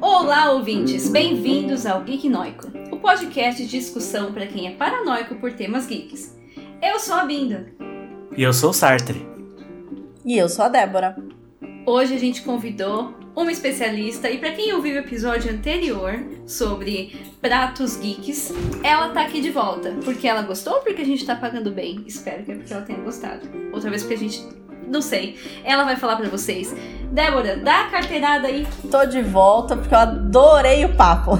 Olá, ouvintes! Bem-vindos ao Geek Noico, o podcast de discussão para quem é paranoico por temas geeks. Eu sou a Binda. E eu sou o Sartre. E eu sou a Débora. Hoje a gente convidou uma especialista e para quem ouviu o episódio anterior sobre pratos geeks, ela tá aqui de volta. Porque ela gostou ou porque a gente tá pagando bem? Espero que é porque ela tenha gostado. Outra vez porque a gente não sei. Ela vai falar para vocês. Débora, dá a carteirada aí. Tô de volta porque eu adorei o papo.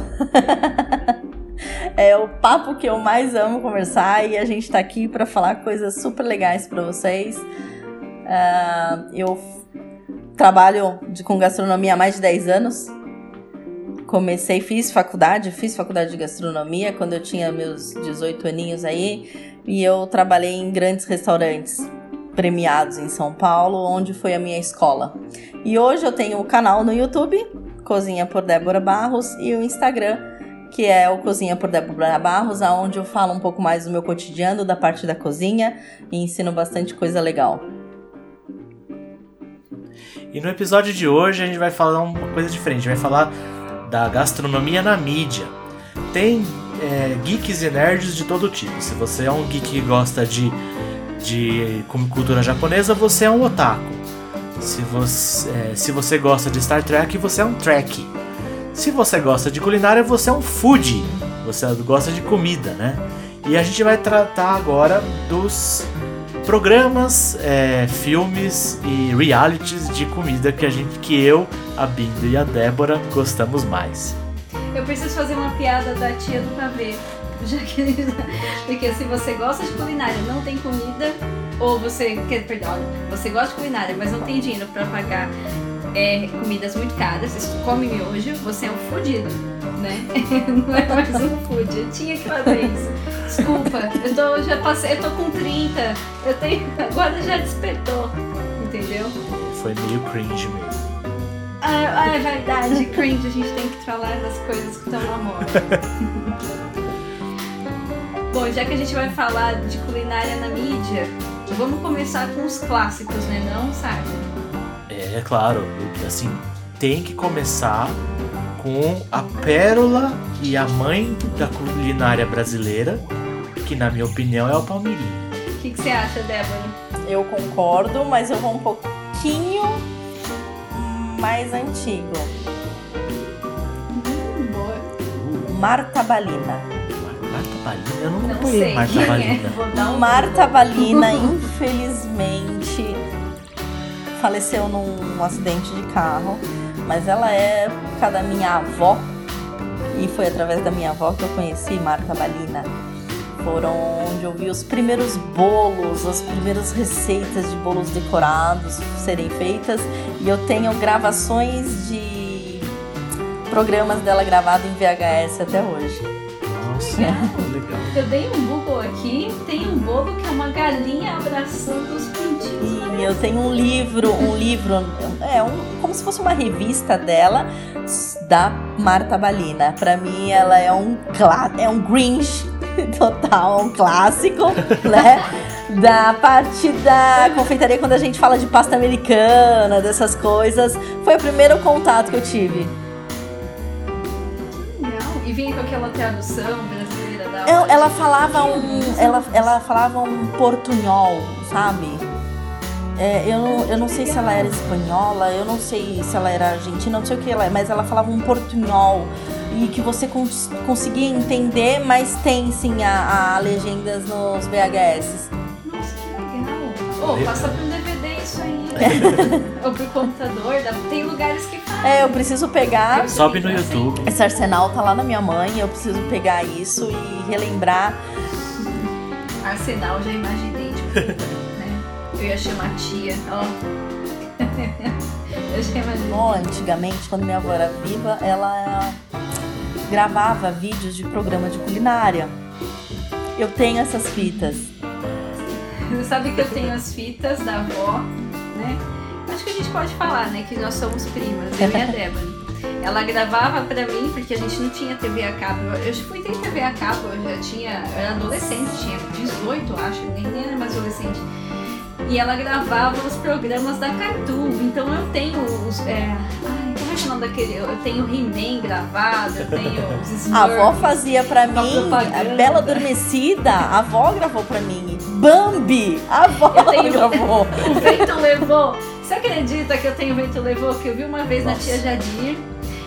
é o papo que eu mais amo conversar e a gente tá aqui para falar coisas super legais para vocês. Uh, eu trabalho de, com gastronomia há mais de 10 anos. Comecei, fiz faculdade, fiz faculdade de gastronomia quando eu tinha meus 18 aninhos aí. E eu trabalhei em grandes restaurantes premiados em São Paulo, onde foi a minha escola. E hoje eu tenho o canal no YouTube, Cozinha por Débora Barros, e o Instagram, que é o Cozinha por Débora Barros, aonde eu falo um pouco mais do meu cotidiano, da parte da cozinha e ensino bastante coisa legal. E no episódio de hoje a gente vai falar uma coisa diferente, vai falar da gastronomia na mídia. Tem é, geeks e nerds de todo tipo. Se você é um geek que gosta de de cultura japonesa, você é um otaku. Se você, é, se você gosta de Star Trek, você é um Trek. Se você gosta de culinária, você é um foodie. Você gosta de comida, né? E a gente vai tratar agora dos programas, é, filmes e realities de comida que a gente, que eu, a Binda e a Débora gostamos mais. Eu preciso fazer uma piada da tia do pavê. Já que, porque se você gosta de culinária não tem comida, ou você quer, perdão, você gosta de culinária, mas não tem dinheiro para pagar é, comidas muito caras, você come miojo, você é um fudido, né? não é mais um food. Eu tinha que fazer isso. Desculpa, eu tô, já passei, eu tô com 30, eu tenho, agora já despertou, entendeu? Foi meio cringe mesmo. Ah, ah, é verdade, cringe, a gente tem que falar das coisas que estão na moda. Bom, já que a gente vai falar de culinária na mídia, vamos começar com os clássicos, né? Não, sabe? É, claro. Assim, tem que começar com a pérola e a mãe da culinária brasileira, que na minha opinião é o palmeirinho. O que, que você acha, Débora? Eu concordo, mas eu vou um pouquinho mais antigo. Hum, boa. Marta Balina. Balina? Eu não, não conheço Marta é. Balina. Um Marta Balina, infelizmente, faleceu num acidente de carro. Mas ela é época da minha avó. E foi através da minha avó que eu conheci Marta Balina. Foram onde eu vi os primeiros bolos, as primeiras receitas de bolos decorados serem feitas. E eu tenho gravações de programas dela gravados em VHS até hoje. Nossa, legal. Eu dei um Google aqui, tem um bolo que é uma galinha abraçando os pintinhos. E eu tenho um livro, um livro, é um, como se fosse uma revista dela, da Marta Balina. Para mim, ela é um é um Grinch total, um clássico, né? da parte da confeitaria quando a gente fala de pasta americana, dessas coisas, foi o primeiro contato que eu tive vinha com aquela tradução da. Ela, ela falava um. Ela, ela falava um portunhol, sabe? É, eu, eu não sei se ela era espanhola, eu não sei se ela era argentina, não sei o que ela é, mas ela falava um portunhol e que você cons conseguia entender, mas tem sim a, a legendas nos VHS. Nossa, que legal! Oh, passa isso aí. Ou pro computador, tem lugares que é, eu preciso pegar. Sobe no YouTube. Esse arsenal tá lá na minha mãe, eu preciso pegar isso e relembrar. Arsenal, já imaginei, tipo, né? Eu ia chamar tia, ó. eu já imaginei. Oh, antigamente, quando minha avó era viva, ela gravava vídeos de programa de culinária. Eu tenho essas fitas. Você sabe que eu tenho as fitas da avó, né? acho que a gente pode falar, né? Que nós somos primas, eu e a Débora. Ela gravava pra mim, porque a gente não tinha TV a cabo. Eu fui ter TV a cabo, eu já tinha. Eu era adolescente, tinha 18, acho, nem era mais adolescente. E ela gravava os programas da Cartoon. Então eu tenho os. É... Ai, como é o nome daquele? Eu tenho He-Man gravado, eu tenho os Smurfs. A avó fazia pra mim, propaganda. a Bela Adormecida, a avó gravou pra mim. Bambi, a avó Eu tenho- gravou. O vento levou. Você acredita que eu tenho o vento levou? Que eu vi uma vez na Nossa. tia Jadir.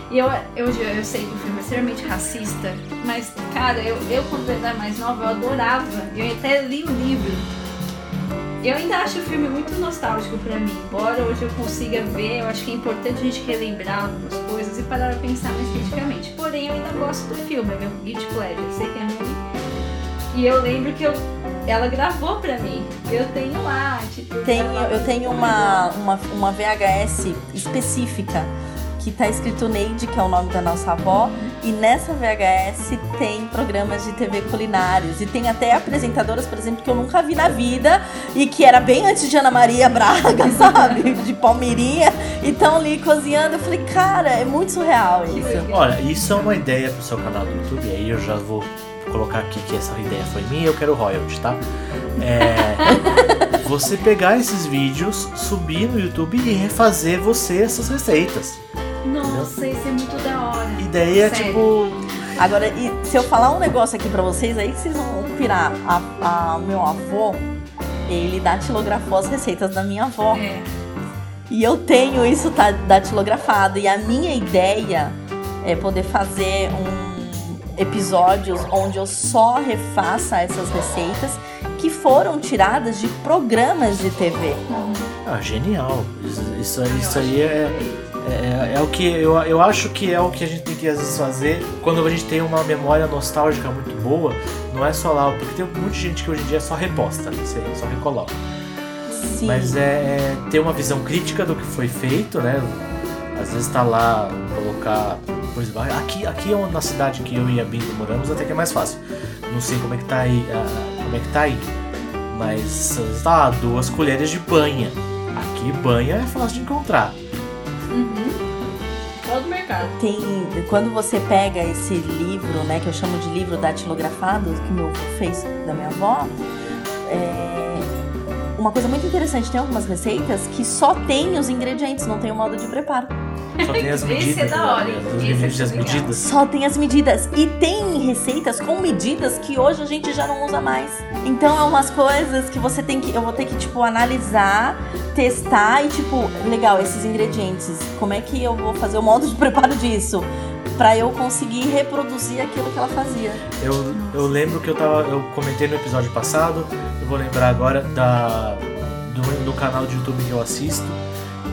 E eu, eu, eu sei que o filme é extremamente racista, mas, cara, eu, eu quando era mais nova, eu adorava. Eu até li o livro. Eu ainda acho o filme muito nostálgico pra mim. Embora hoje eu consiga ver, eu acho que é importante a gente relembrar algumas coisas e parar pra pensar mais criticamente. Porém, eu ainda gosto do filme, é meu guilty pleasure. Eu sei que é ruim. E eu lembro que eu, ela gravou pra mim. Eu tenho lá, tipo. Tenho, eu tenho uma, uma, uma VHS específica que tá escrito Neide, que é o nome da nossa avó, e nessa VHS tem programas de TV culinários e tem até apresentadoras, por exemplo, que eu nunca vi na vida e que era bem antes de Ana Maria Braga, sabe? De Palmeirinha, e tão ali cozinhando. Eu falei, cara, é muito surreal isso. Olha, isso é uma ideia pro seu canal do YouTube, aí eu já vou colocar aqui que essa ideia foi minha eu quero royalty, tá? É, você pegar esses vídeos, subir no YouTube e refazer você essas receitas. Nossa, isso é muito da hora. Ideia Sério. tipo. Agora, e se eu falar um negócio aqui pra vocês, aí vocês vão pirar. A, a- meu avô, ele datilografou as receitas da minha avó. É. E eu tenho isso tá, datilografado. E a minha ideia é poder fazer um episódios onde eu só refaça essas receitas que foram tiradas de programas de TV. Ah, genial. Isso, isso, isso aí é, é, é o que eu, eu acho que é o que a gente tem que às vezes fazer quando a gente tem uma memória nostálgica muito boa. Não é só lá, porque tem de gente que hoje em dia só reposta, né? Você só recoloca. Sim. Mas é, é ter uma visão crítica do que foi feito, né? Às vezes tá lá, colocar. Por exemplo, aqui, aqui é na cidade que eu e a Bingo moramos, até que é mais fácil. Não sei como é que tá aí. ah, como é que tá aí. Mas tá lá, duas colheres de banha. Aqui banha é fácil de encontrar. Uhum. Tem, quando você pega esse livro, né, que eu chamo de livro datilografado, que meu fez da minha avó, é, uma coisa muito interessante, tem algumas receitas que só tem os ingredientes, não tem o modo de preparo. Só tem as Esse medidas. é da hora, hein? né? Esse é e as medidas. Só tem as medidas. E tem receitas com medidas que hoje a gente já não usa mais. Então é umas coisas que você tem que. Eu vou ter que, tipo, analisar, testar e, tipo, legal, esses ingredientes. Como é que eu vou fazer o modo de preparo disso? Pra eu conseguir reproduzir aquilo que ela fazia. Eu, eu lembro que eu tava. Eu comentei no episódio passado, eu vou lembrar agora da, do, do canal de YouTube que eu assisto,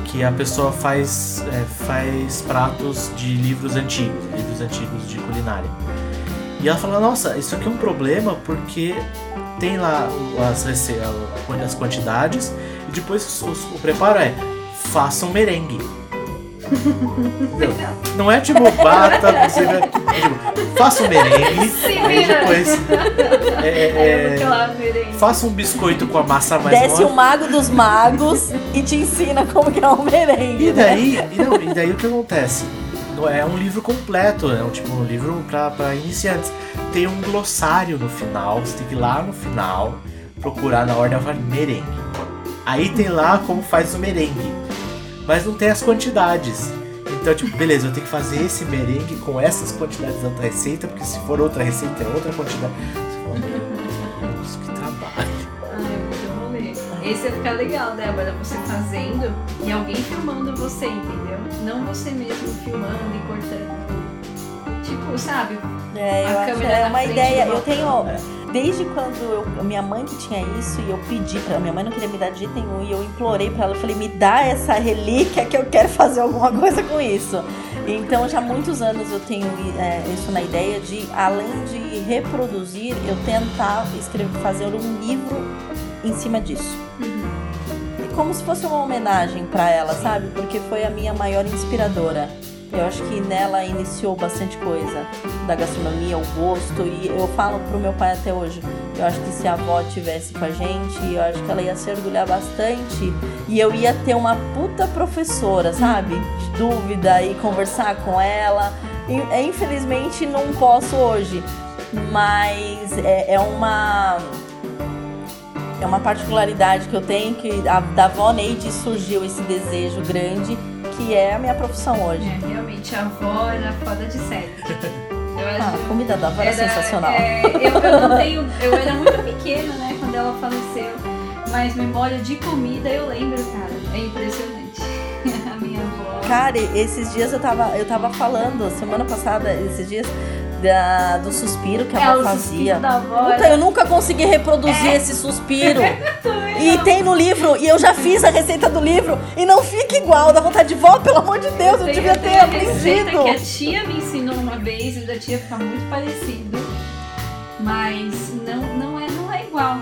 que a pessoa faz, é, faz pratos de livros antigos, livros antigos de culinária. E ela fala, nossa, isso aqui é um problema porque tem lá o- as, as quantidades e depois os- o preparo é faça um merengue. Entendeu? Não é tipo bata, você vai. É tipo, faça um merengue, aí vira. depois. é, é, É, faça um biscoito com a massa mais Desce o mago dos magos e te ensina como que é um merengue. E né? daí, e, não, e daí o que acontece? Não É um livro completo, é um, tipo um livro pra, pra iniciantes. Tem um glossário no final, você tem que ir lá no final, procurar na ordem merengue. Aí tem lá como faz o merengue. Mas não tem as quantidades. Então, tipo, beleza, eu tenho que fazer esse merengue com essas quantidades da outra receita, porque se for outra receita é outra quantidade. Você fala, meu Deus, que trabalho. Ai, muito rolê. Esse ia ficar legal, Débora, você fazendo e alguém filmando você, entendeu? Não você mesmo filmando e cortando. Tipo, sabe? É, eu A acho câmera é uma frente ideia. Eu tenho. É. Desde quando eu, minha mãe que tinha isso e eu pedi pra minha mãe não queria me dar de jeito nenhum e eu implorei pra ela, eu falei, me dá essa relíquia que eu quero fazer alguma coisa com isso. Então já há muitos anos eu tenho é, isso na ideia de, além de reproduzir, eu tentar escrever, fazer um livro em cima disso. É como se fosse uma homenagem pra ela, sabe? Porque foi a minha maior inspiradora. Eu acho que nela iniciou bastante coisa da gastronomia, o gosto, e eu falo pro meu pai até hoje. Eu acho que se a avó tivesse com a gente, eu acho que ela ia se orgulhar bastante e eu ia ter uma puta professora, sabe? De dúvida e conversar com ela. É, infelizmente não posso hoje, mas é, é uma é uma particularidade que eu tenho que a, da avó Neide surgiu esse desejo grande, que é a minha profissão hoje. É, realmente, a avó era foda de série. Ah, a comida da avó era, sensacional. é, eu, eu não tenho. Eu era muito pequena, né, quando ela faleceu. Mas memória de comida eu lembro, cara. É impressionante. A minha avó. Cara, esses dias eu tava, eu tava falando, semana passada, esses dias, da, do suspiro que a é, avó fazia. Puta, eu nunca consegui reproduzir É. esse suspiro. E tem no livro, e eu já fiz a receita do livro, e não fica igual, dá vontade de vó, pelo amor de Deus, eu tenho- devia ter aprendido. que a tia me ensinou uma vez e da tia fica muito parecido. Mas não, não, é, não é igual.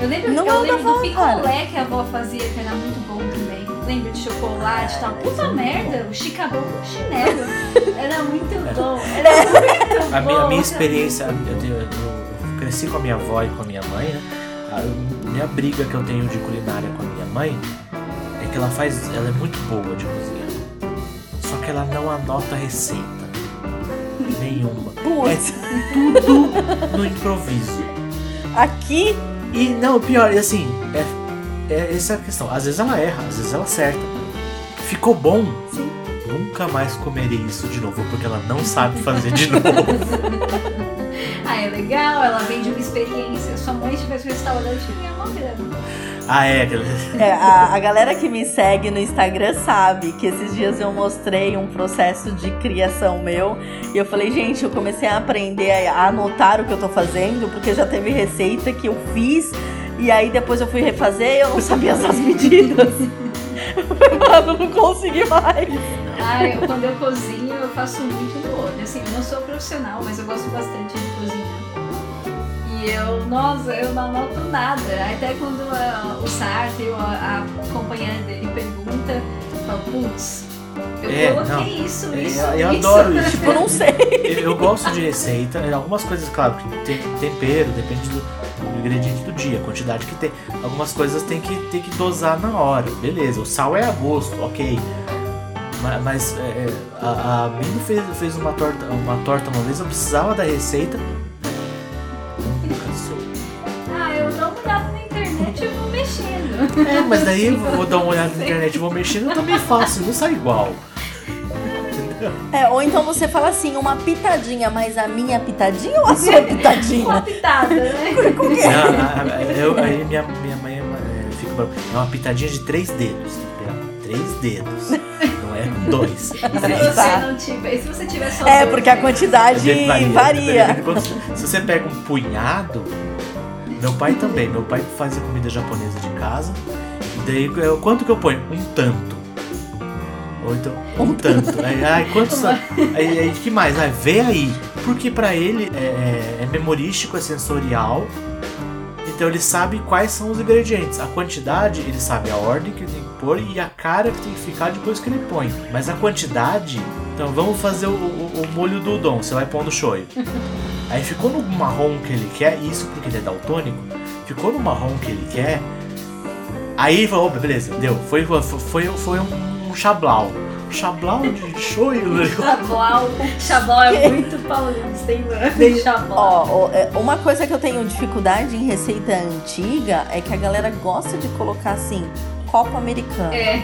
Eu lembro, Não eu é lembro do picolé que a avó fazia, que era muito bom também. Lembro de chocolate e tal. Puta merda, o chicabão com chinelo. Era muito bom. Era muito A minha, a bom. minha experiência, eu, tenho- eu cresci com a minha avó e com a minha mãe, né? A minha briga que eu tenho de culinária com a minha mãe é que ela faz. Ela é muito boa de cozinhar. Só que ela não anota receita. Nenhuma. Putz, É tudo no improviso. aqui, E não, pior, e assim, é, é essa a questão. Às vezes ela erra, às vezes ela acerta. Ficou bom? Sim. Nunca mais comerei isso de novo, porque ela não sabe fazer de novo. Ah, é legal, ela vem de uma experiência. Sua mãe tivesse um restaurante, minha mão ah, é, é, a, a galera que me segue no Instagram sabe que esses dias eu mostrei um processo de criação meu, e eu falei, gente, eu comecei a aprender a, a anotar o que eu tô fazendo, porque já teve receita que eu fiz, e aí depois eu fui refazer e eu não sabia as medidas. Mano, não consegui mais. Ah, eu, quando eu cozinho, eu faço muito no olho. Assim, eu não sou profissional, mas eu gosto bastante de cozinhar. E eu, nossa, eu não anoto nada. Até quando o Sartre, a, a companheira dele pergunta, eu falo, putz, eu É, coloquei não. isso, É, isso, eu isso. adoro isso. Eu não sei. Eu, eu gosto de receita, é, algumas coisas, claro, que tem tempero, depende do, do ingrediente do dia, a quantidade que tem. Algumas coisas tem que, tem que dosar na hora, beleza. O sal é a gosto, ok. Ma- Mas, é, a, a Bingo fez, fez uma, torta, uma torta uma vez, eu precisava da receita. Ah, eu dou uma olhada na internet e vou mexendo. É, mas daí eu vou dar uma olhada na internet, vou mexendo, eu também faço, não sai igual. É, ou então você fala assim, uma pitadinha, mas a minha pitadinha ou a sua Uma pitadinha? pitada, né? A- a- eu- aí minha, minha mãe é, uma- é, fica brava. É uma pitadinha de três dedos. Três dedos. Não é com dois. Se Três. você não tiver, se você tiver só É, dois porque a quantidade varia. Quando- Se você pega um punhado, meu pai também. Meu pai fazia comida japonesa de casa. E daí, quanto que eu ponho? Um tanto. Ou então, um tanto. Aí, ai, quantos? Aí, aí, que mais? Vê aí. Porque pra ele é, é- é memorístico, é sensorial. Então ele sabe quais são os ingredientes. A quantidade, ele sabe a ordem que ele tem que pôr e a cara que tem que ficar depois que ele põe. Mas a quantidade. Então vamos fazer o, o- o molho do udon. Você vai pôr no shoyu. Aí ficou no marrom que ele quer, isso porque ele é daltônico. Ficou no marrom que ele quer. Aí falou, opa, beleza, deu. Foi, foi, foi, foi um, um chablau. Chablau de shoyu. né? Chablau. Chablau é muito paulista, hein, mano? Chablau. Ó, é, uma coisa que eu tenho dificuldade em receita antiga é que a galera gosta de colocar assim, copo americano. É,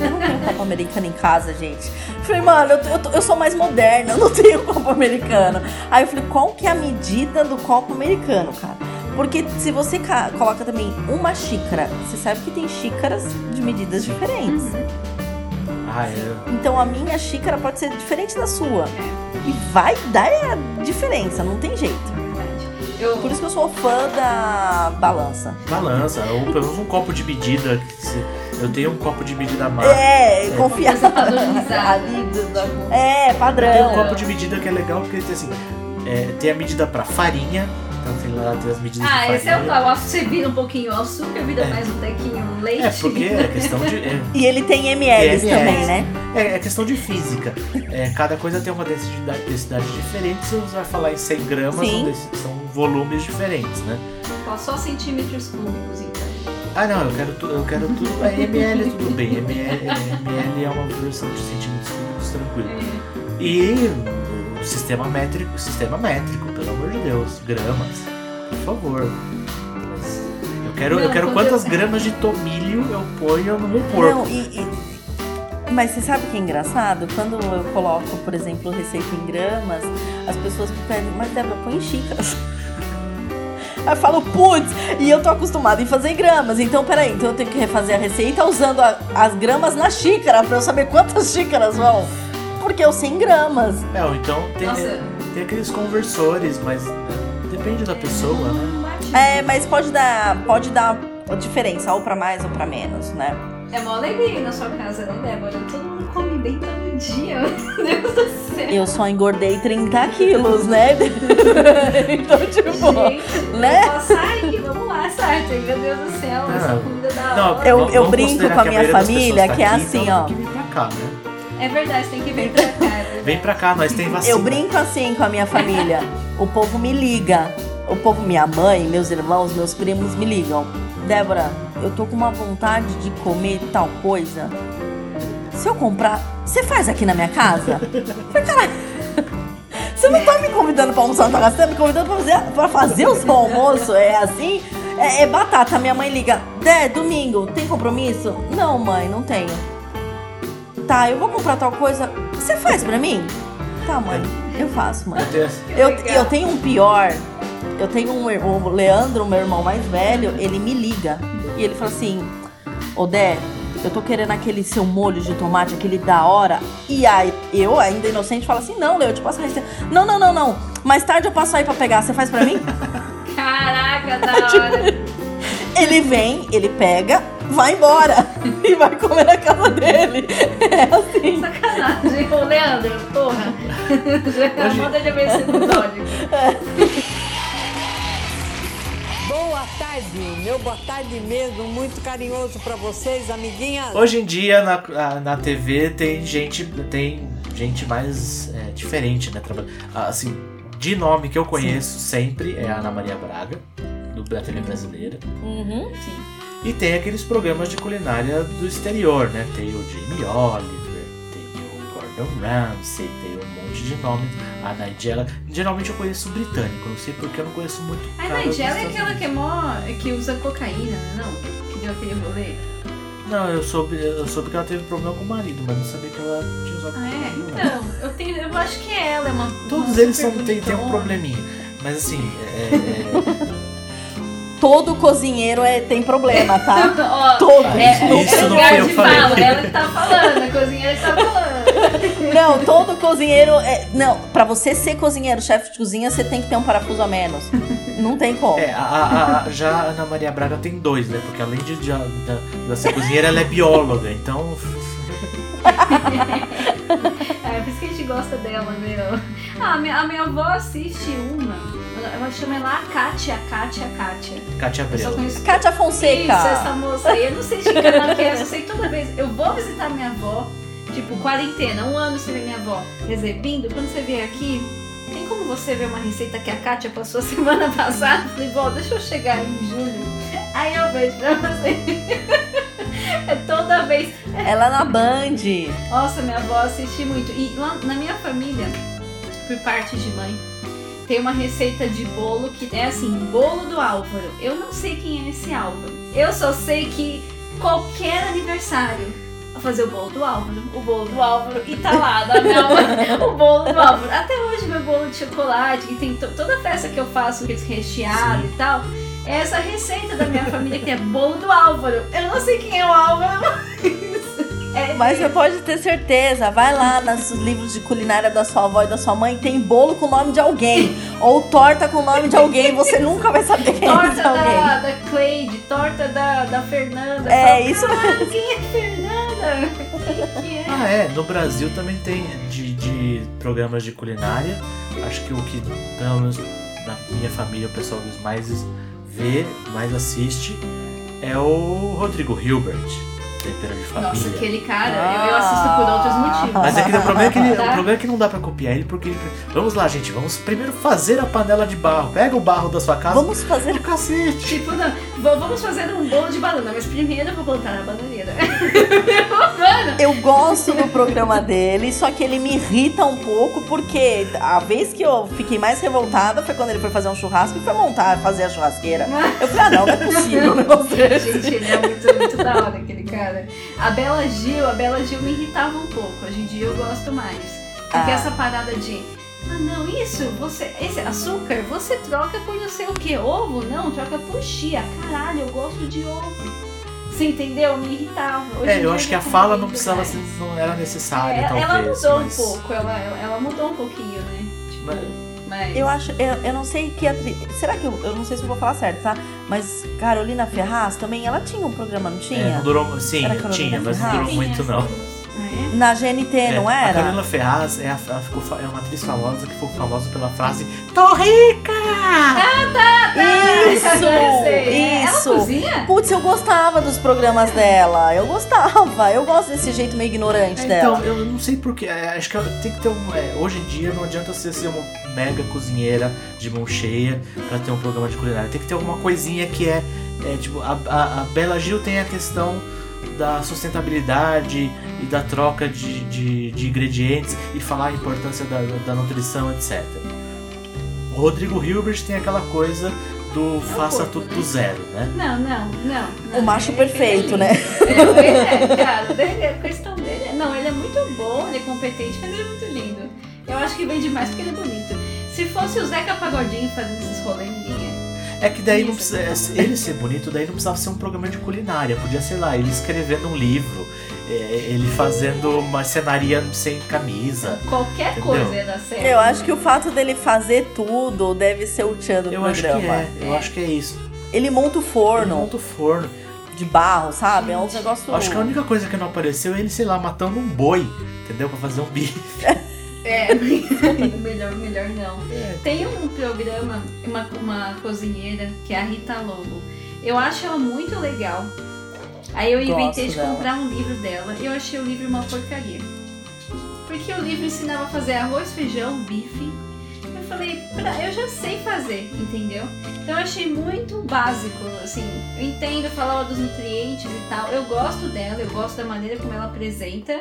Eu não tenho copo americano em casa, gente. Falei, mano, eu, eu, eu sou mais moderna, eu não tenho copo americano. Aí eu falei, qual que é a medida do copo americano, cara? Porque se você ca- coloca também uma xícara, você sabe que tem xícaras de medidas diferentes. Ah, é. Então a minha xícara pode ser diferente da sua. E vai dar a diferença, não tem jeito. Eu, Por isso que eu sou fã da balança. Balança, ou pelo menos um copo de medida. Eu tenho um copo de medida máxima. É, do- da- É, Tem um padrão. copo de medida que é legal porque tem assim. é, tem a medida pra farinha. Então tem lá as medidas Ah, de esse é o tal. Você vira um pouquinho o açúcar, vira É. mais um tequinho leite. É, porque é questão de. É, E ele tem ml Tem também, né? é, é questão de física. É, cada coisa tem uma densidade, densidade diferente. Se você vai falar em 100 gramas, são, desse- são volumes diferentes, né? Só centímetros cúbicos, então. Ah, não, eu quero, tu, eu quero tudo. É, ml é tudo bem. ML, ML é uma versão de centímetros cúbicos tranquilo. É. E o sistema métrico, sistema métrico, Deus, gramas, por favor. Mas eu quero, eu Não, quero quando quantas eu- gramas de tomilho eu ponho no meu porco. Não, e, e- Mas você sabe o que é engraçado? Quando eu coloco, por exemplo, receita em gramas, as pessoas me pedem, mas Débora, põe em xícaras. Aí eu falo, putz, e eu tô acostumada em fazer em gramas. Então, peraí, então eu tenho que refazer a receita usando a- as gramas na xícara pra eu saber quantas xícaras vão. Porque eu sei em gramas. É, ou então tem, Nossa. Tem aqueles conversores, mas depende da pessoa, né? Não. É, mas pode dar, pode dar diferença, ou pra mais ou pra menos, né? É mó alegria na sua casa, né, Débora? Todo mundo come bem todo dia. Meu Deus do céu. Eu só engordei 30 quilos, né? então, tipo, Gente, né? eu sair, vamos lá, Sartre. Meu Deus do céu, essa Não. comida da Não, hora. Eu- vamos- eu vamos brinco com a que minha família, pessoas tá que é aqui, assim, então ó. Que cá, né? É verdade, tem que vir pra cá. é. Vem pra cá, nós tem vacina. Eu brinco assim com a minha família. O povo me liga. O povo, minha mãe, meus irmãos, meus primos me ligam. Débora, eu tô com uma vontade de comer tal coisa. Se eu comprar, você faz aqui na minha casa? Eu Falei, caralho. Você não tá me convidando pra almoçar na tua casa, você tá me convidando pra fazer, pra fazer o seu almoço? É assim? É, é batata. Minha mãe liga, Dé, domingo, tem compromisso? Não, mãe, não tenho. Tá, eu vou comprar tal coisa. Você faz pra mim? Tá, mãe, eu faço, mãe. Eu tenho- Eu, tenho um pior. Eu tenho um o Leandro, meu irmão mais velho, ele me liga. E ele fala assim: Ô Dé, eu tô querendo aquele seu molho de tomate, aquele da hora. E aí, eu, ainda inocente, falo assim: Não, Leo, eu te passo a receita. Não, não, não, não. Mais tarde eu passo aí pra pegar. Você faz pra mim? Caraca, da hora. ele vem, ele pega, vai embora. E vai comer na casa dele. É assim. Sacanagem. Ô, Leandro, porra. Já Hoje- manda de ver esse episódio. Boa tarde, meu boa tarde mesmo, muito carinhoso pra vocês, amiguinhas. Hoje em dia na, na TV tem gente tem gente mais é, diferente, né? Assim, de nome que eu conheço sempre é a Ana Maria Braga, do, da TV brasileira. Uhum. Sim. E tem aqueles programas de culinária do exterior, né? Tem o Jamie Oliver, tem o Gordon Ramsay, tem um monte de nome. A Nigella. Geralmente eu conheço o britânico, não sei porque eu não conheço muito. A Nigella é aquela que é mó. que usa cocaína, né? Não? Que deu aquele rolê. Não, eu soube, eu soube que ela teve problema com o marido, mas não sabia que ela tinha usado Ah, é? cocaína. Então, eu, tenho, eu acho que é ela, é uma. Todos uma eles são, tem, tem um probleminha. Mas assim, é, é- Todo cozinheiro é, tem problema, tá? Ó, Todos. é, Isso tem não lugar foi eu de fala, ela que tá falando, a cozinheira que tá falando. Não, todo cozinheiro. É, não, pra você ser cozinheiro, chefe de cozinha, você tem que ter um parafuso a menos. Não tem como. é, a- a- a- já a Ana Maria Braga tem dois, né? Porque além de, de, da, da ser cozinheira, ela é bióloga, então. É, por isso que a gente gosta dela, meu. Ah, a minha, a minha avó assiste uma. Ela chama ela a Kátia, Kátia, Kátia. Kátia Eu só Abreu. conheço Kátia Isso, Fonseca. essa moça aí. Eu não sei de que canal que é, eu sei toda vez eu vou visitar minha avó, tipo, quarentena, um ano sem ver minha avó, exibindo, quando você vier aqui, tem como você ver uma receita que a Kátia passou semana passada? Eu Falei, vó, deixa eu chegar em julho. Aí eu vejo pra você. É toda vez. Ela na Band. Nossa, minha avó assiste muito. E lá na minha família, por parte de mãe, tem uma receita de bolo que é assim, bolo do Álvaro. Eu não sei quem é esse Álvaro. Eu só sei que qualquer aniversário a fazer o bolo do Álvaro, o bolo do Álvaro, e tá lá da minha o bolo do Álvaro. Até hoje meu bolo de chocolate, que tem to- toda festa que eu faço, aqueles recheado e tal, é essa receita da minha família que é bolo do Álvaro. Eu não sei quem é o Álvaro. É Mas você pode ter certeza, vai lá nos livros de culinária da sua avó e da sua mãe, tem bolo com o nome de alguém. ou torta com o nome de alguém, você nunca vai saber quem é Torta esse alguém. da, da Cleide, torta da, da Fernanda. É, Fala, isso "Caralho, Quem é Fernanda? Quem que é? Ah, é. No Brasil também tem de, de programas de culinária. Acho que o que, pelo menos na minha família, o pessoal que mais vê, mais assiste, é o Rodrigo Hilbert, Tempero de Família. Nossa, aquele cara, eu, eu assisto por outros motivos. Mas é que o problema é que, ele- o Tá? problema é que não dá pra copiar ele, porque. Vamos lá, gente, vamos primeiro fazer a panela de barro. Pega o barro da sua casa. Vamos fazer. do cacete. Tipo, não, vamos fazer um bolo de banana, mas primeiro eu vou plantar a bananeira. Eu gosto do programa dele, só que ele me irrita um pouco, porque a vez que eu fiquei mais revoltada foi quando ele foi fazer um churrasco e foi montar, fazer a churrasqueira. Eu falei, ah, não, não é possível um negócio desse. Gente, ele é muito, muito da hora, aquele cara. A Bela Gil, a Bela Gil me irritava um pouco. Hoje em dia eu gosto mais. Porque Ah. essa parada de. Ah, não, isso, você. Esse açúcar, você troca por não sei o que. Ovo? Não, troca por chia. Caralho, eu gosto de ovo. Você entendeu? Me irritava. Hoje É, eu acho que a fala não precisava mais. ser, não era necessária, É, talvez. ela mudou mas... um pouco, ela, ela mudou um pouquinho, né? Tipo, Mas- mas. Eu acho, eu, eu não sei que atriz. Será que eu, eu não sei se eu vou falar certo, tá? Mas Carolina Ferraz também, ela tinha um programa, não É, tinha? não durou, sim, tinha, mas não Ferraz? durou muito não. Ah, Na GNT, não É, A era? Carolina Ferraz é, a- ela ficou, é uma atriz famosa que ficou famosa pela frase Tô rica! é? Isso! Eu sei. É, Ela Isso! cozinha? Putz, eu gostava dos programas dela. Eu gostava. Eu gosto desse jeito meio ignorante É, dela. então, eu não sei porquê. é, acho que tem que ter um. é, hoje em dia não adianta você ser uma mega cozinheira de mão cheia pra ter um programa de culinária. Tem que ter alguma coisinha que é. é, tipo, a, a, a Bela Gil tem a questão da sustentabilidade e da troca de, de, de ingredientes e falar a importância da, da nutrição, etc. O Rodrigo Hilbert tem aquela coisa do faça tudo do zero, né? Não, não, não. não. O macho Ele- perfeito, ele né? é. É, é, cara. A questão dele é. Não, ele é muito bom, ele é competente, mas ele é muito lindo. Eu acho que vem demais porque ele é bonito. Se fosse o Zeca Pagodinho fazendo esses rolês, ninguém ia. É que daí não precisa, ele ser bonito, daí não precisava ser um programa de culinária. Podia ser lá, ele escrevendo um livro, é, ele fazendo uma cenaria sem camisa. Qualquer Entendeu? coisa ia dar certo. Eu acho que o fato dele fazer tudo deve ser o tchan do Eu acho que programa. é, eu acho que é isso. Ele monta o Ele forno monta o forno. de barro, sabe? É uns negócios. Eu acho que a única coisa que não apareceu é ele, sei lá, matando um boi, entendeu? Pra fazer um bife. É, melhor, melhor não. É. Tem um programa, uma, uma cozinheira, que é a Rita Lobo. Eu acho ela muito legal. Aí eu inventei Gosto de dela. comprar um livro dela e eu achei o livro uma porcaria. Porque o livro ensinava a fazer arroz, feijão, bife. Eu falei, eu já sei fazer, entendeu? Então eu achei muito básico, assim. Eu entendo, falava dos nutrientes e tal. Eu gosto dela, eu gosto da maneira como ela apresenta.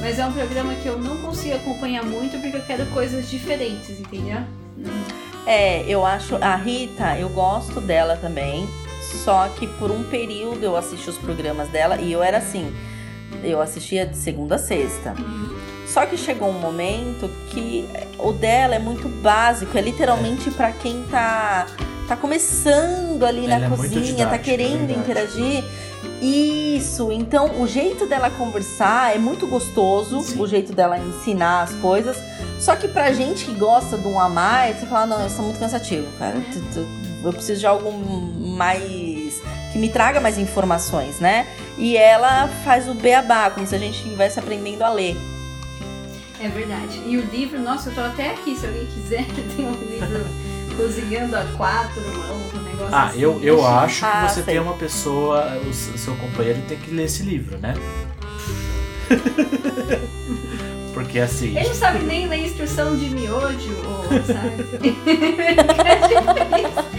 Mas é um programa que eu não consigo acompanhar muito porque eu quero coisas diferentes, entendeu? É, eu acho. A Rita, eu gosto dela também. Só que por um período eu assisti os programas dela e eu era assim. Eu assistia de segunda a sexta. Só que chegou um momento que o dela é muito básico, é literalmente pra quem tá tá começando ali Ela na é cozinha, tá didática, querendo verdade. interagir. Isso, então o jeito dela conversar é muito gostoso, Sim. o jeito dela ensinar as coisas. Só que pra gente que gosta de um a mais, você fala, não, isso é muito cansativo, cara. Tu- Eu preciso de algo mais. que me traga mais informações, né? E ela faz o beabá, como se a gente estivesse aprendendo a ler. É verdade. E o livro, nossa, eu tô até aqui, se alguém quiser, tem um livro cozinhando a quatro mãos, um negócio Ah, assim. eu, eu Deixa- acho que Ah, você sei. tem uma pessoa, o seu companheiro tem que ler esse livro, né? Porque assim. Ele não sabe nem ler instrução de miojo, ou, sabe?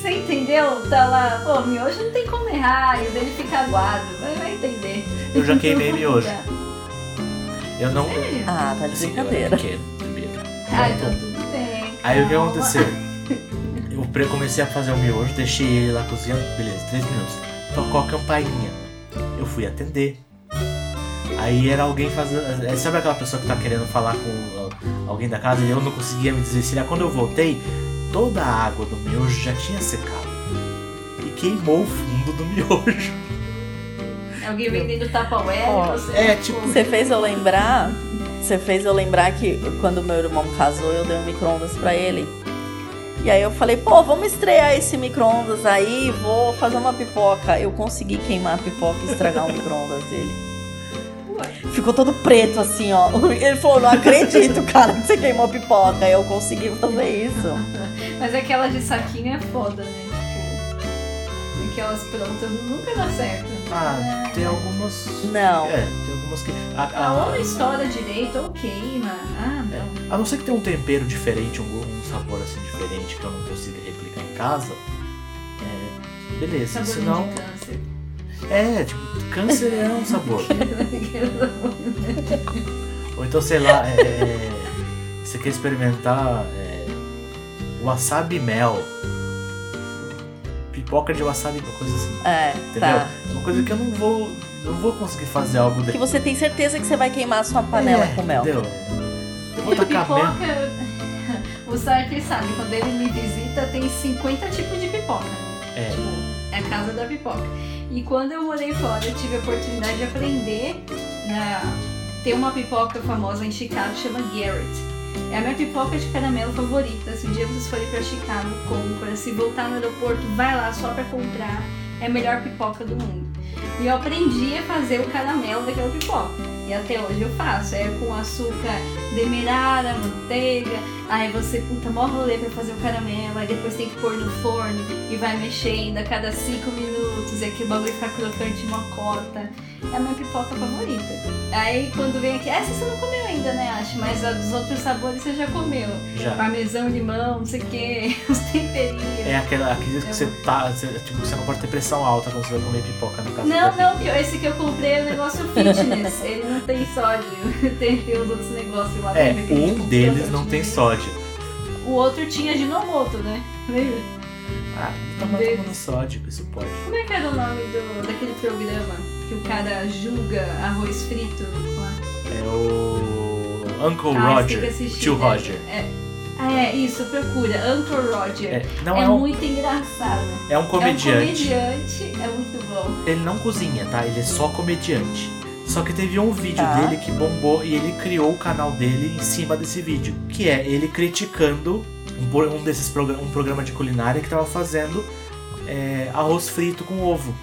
Você entendeu? Tá lá, pô, miojo não tem como errar, e o dele fica aguado, vai, vai entender. Eu já queimei miojo. Eu não. Sério? Ah, tá de Assim, eu era brincadeira. pequeno. Ah, então tudo bem. Aí o que aconteceu? Eu comecei a fazer o miojo, deixei ele lá cozinhando, beleza, três minutos. Tocou a campainha. Eu fui atender. Aí era alguém fazendo. é, Sabe aquela pessoa que tá querendo falar com ah, alguém da casa e eu não conseguia me desvencilhar? Quando eu voltei, toda a água do miojo já tinha secado. E queimou o fundo do miojo. Alguém vendendo Tupperware, você... é, tipo- Você fez eu lembrar. Você fez eu lembrar que quando meu irmão casou, eu dei um micro-ondas pra ele. E aí eu falei, pô, vamos estrear esse micro-ondas aí, vou fazer uma pipoca. Eu consegui queimar a pipoca e estragar o micro-ondas dele. Ué. Ficou todo preto assim, ó. Ele falou, não acredito, cara, que você queimou a pipoca. Eu consegui fazer isso. Mas aquela de saquinho é foda, né? Tipo, aquelas prontas nunca dá certo. Ah, tem algumas. Não. É, tem algumas que. A, A a- ou não estoura direito ou queima. Ah, não. A não ser que tenha um tempero diferente, um, um sabor assim diferente que eu não consiga replicar em casa. É, beleza. Sabor Senão. de câncer. É, tipo, câncer é um sabor. então, sei lá, é, é, você quer experimentar é, wasabi mel. Pipoca de wasabi, uma coisa assim. É, Entendeu? tá. Uma coisa que eu não vou. Não vou conseguir fazer algo Que daquele. você tem certeza que você vai queimar a sua panela com mel. Entendeu? Eu vou tacar mel. pipoca. O Sartre sabe, quando ele me visita, tem 50 tipos de pipoca. É. Tipo, é a casa da pipoca. E quando eu morei fora, eu tive a oportunidade de aprender. Na... Tem uma pipoca famosa em Chicago que chama Garrett. É a minha pipoca de caramelo favorita. Se um dia vocês forem pra Chicago, compra. Se voltar no aeroporto, vai lá só pra comprar. É a melhor pipoca do mundo. E eu aprendi a fazer o caramelo daquela pipoca. E até hoje eu faço. É com açúcar demerara, manteiga. Aí você, puta, mó rolê pra fazer o caramelo. Aí depois tem que pôr no forno e vai mexendo a cada 5 minutos. E aquele bagulho fica crocante uma cota. É a minha pipoca favorita. Aí quando vem aqui, essa você não comeu ainda, né, Acho? Mas a dos outros sabores você já comeu. Já. Parmesão, limão, não sei o que, os temperinhos. É aquela, aqueles que você tá. Você, tipo, você não pode ter pressão alta quando você vai comer pipoca na casa Não, da não, que esse que eu comprei é um negócio fitness. Ele não tem sódio. Tem, tem os outros negócios lá É, gente um deles não tem sódio. O outro tinha ginomoto, né? Lembra? Ah, tá matando no sódio, isso pode. Como é que era o nome do, daquele programa que o cara julga arroz frito lá? É o. Uncle Ah, Roger, assistir, tio né? Roger. É, ah, é, isso, procura. Uncle Roger. É, não É, é, um, muito engraçado. é um comediante. É um comediante, é muito bom. Ele não cozinha, tá? Ele é só comediante. Só que teve um vídeo Tá. dele que bombou e ele criou o canal dele em cima desse vídeo. Que é ele criticando um, um desses um programa de culinária que tava fazendo é, arroz frito com ovo.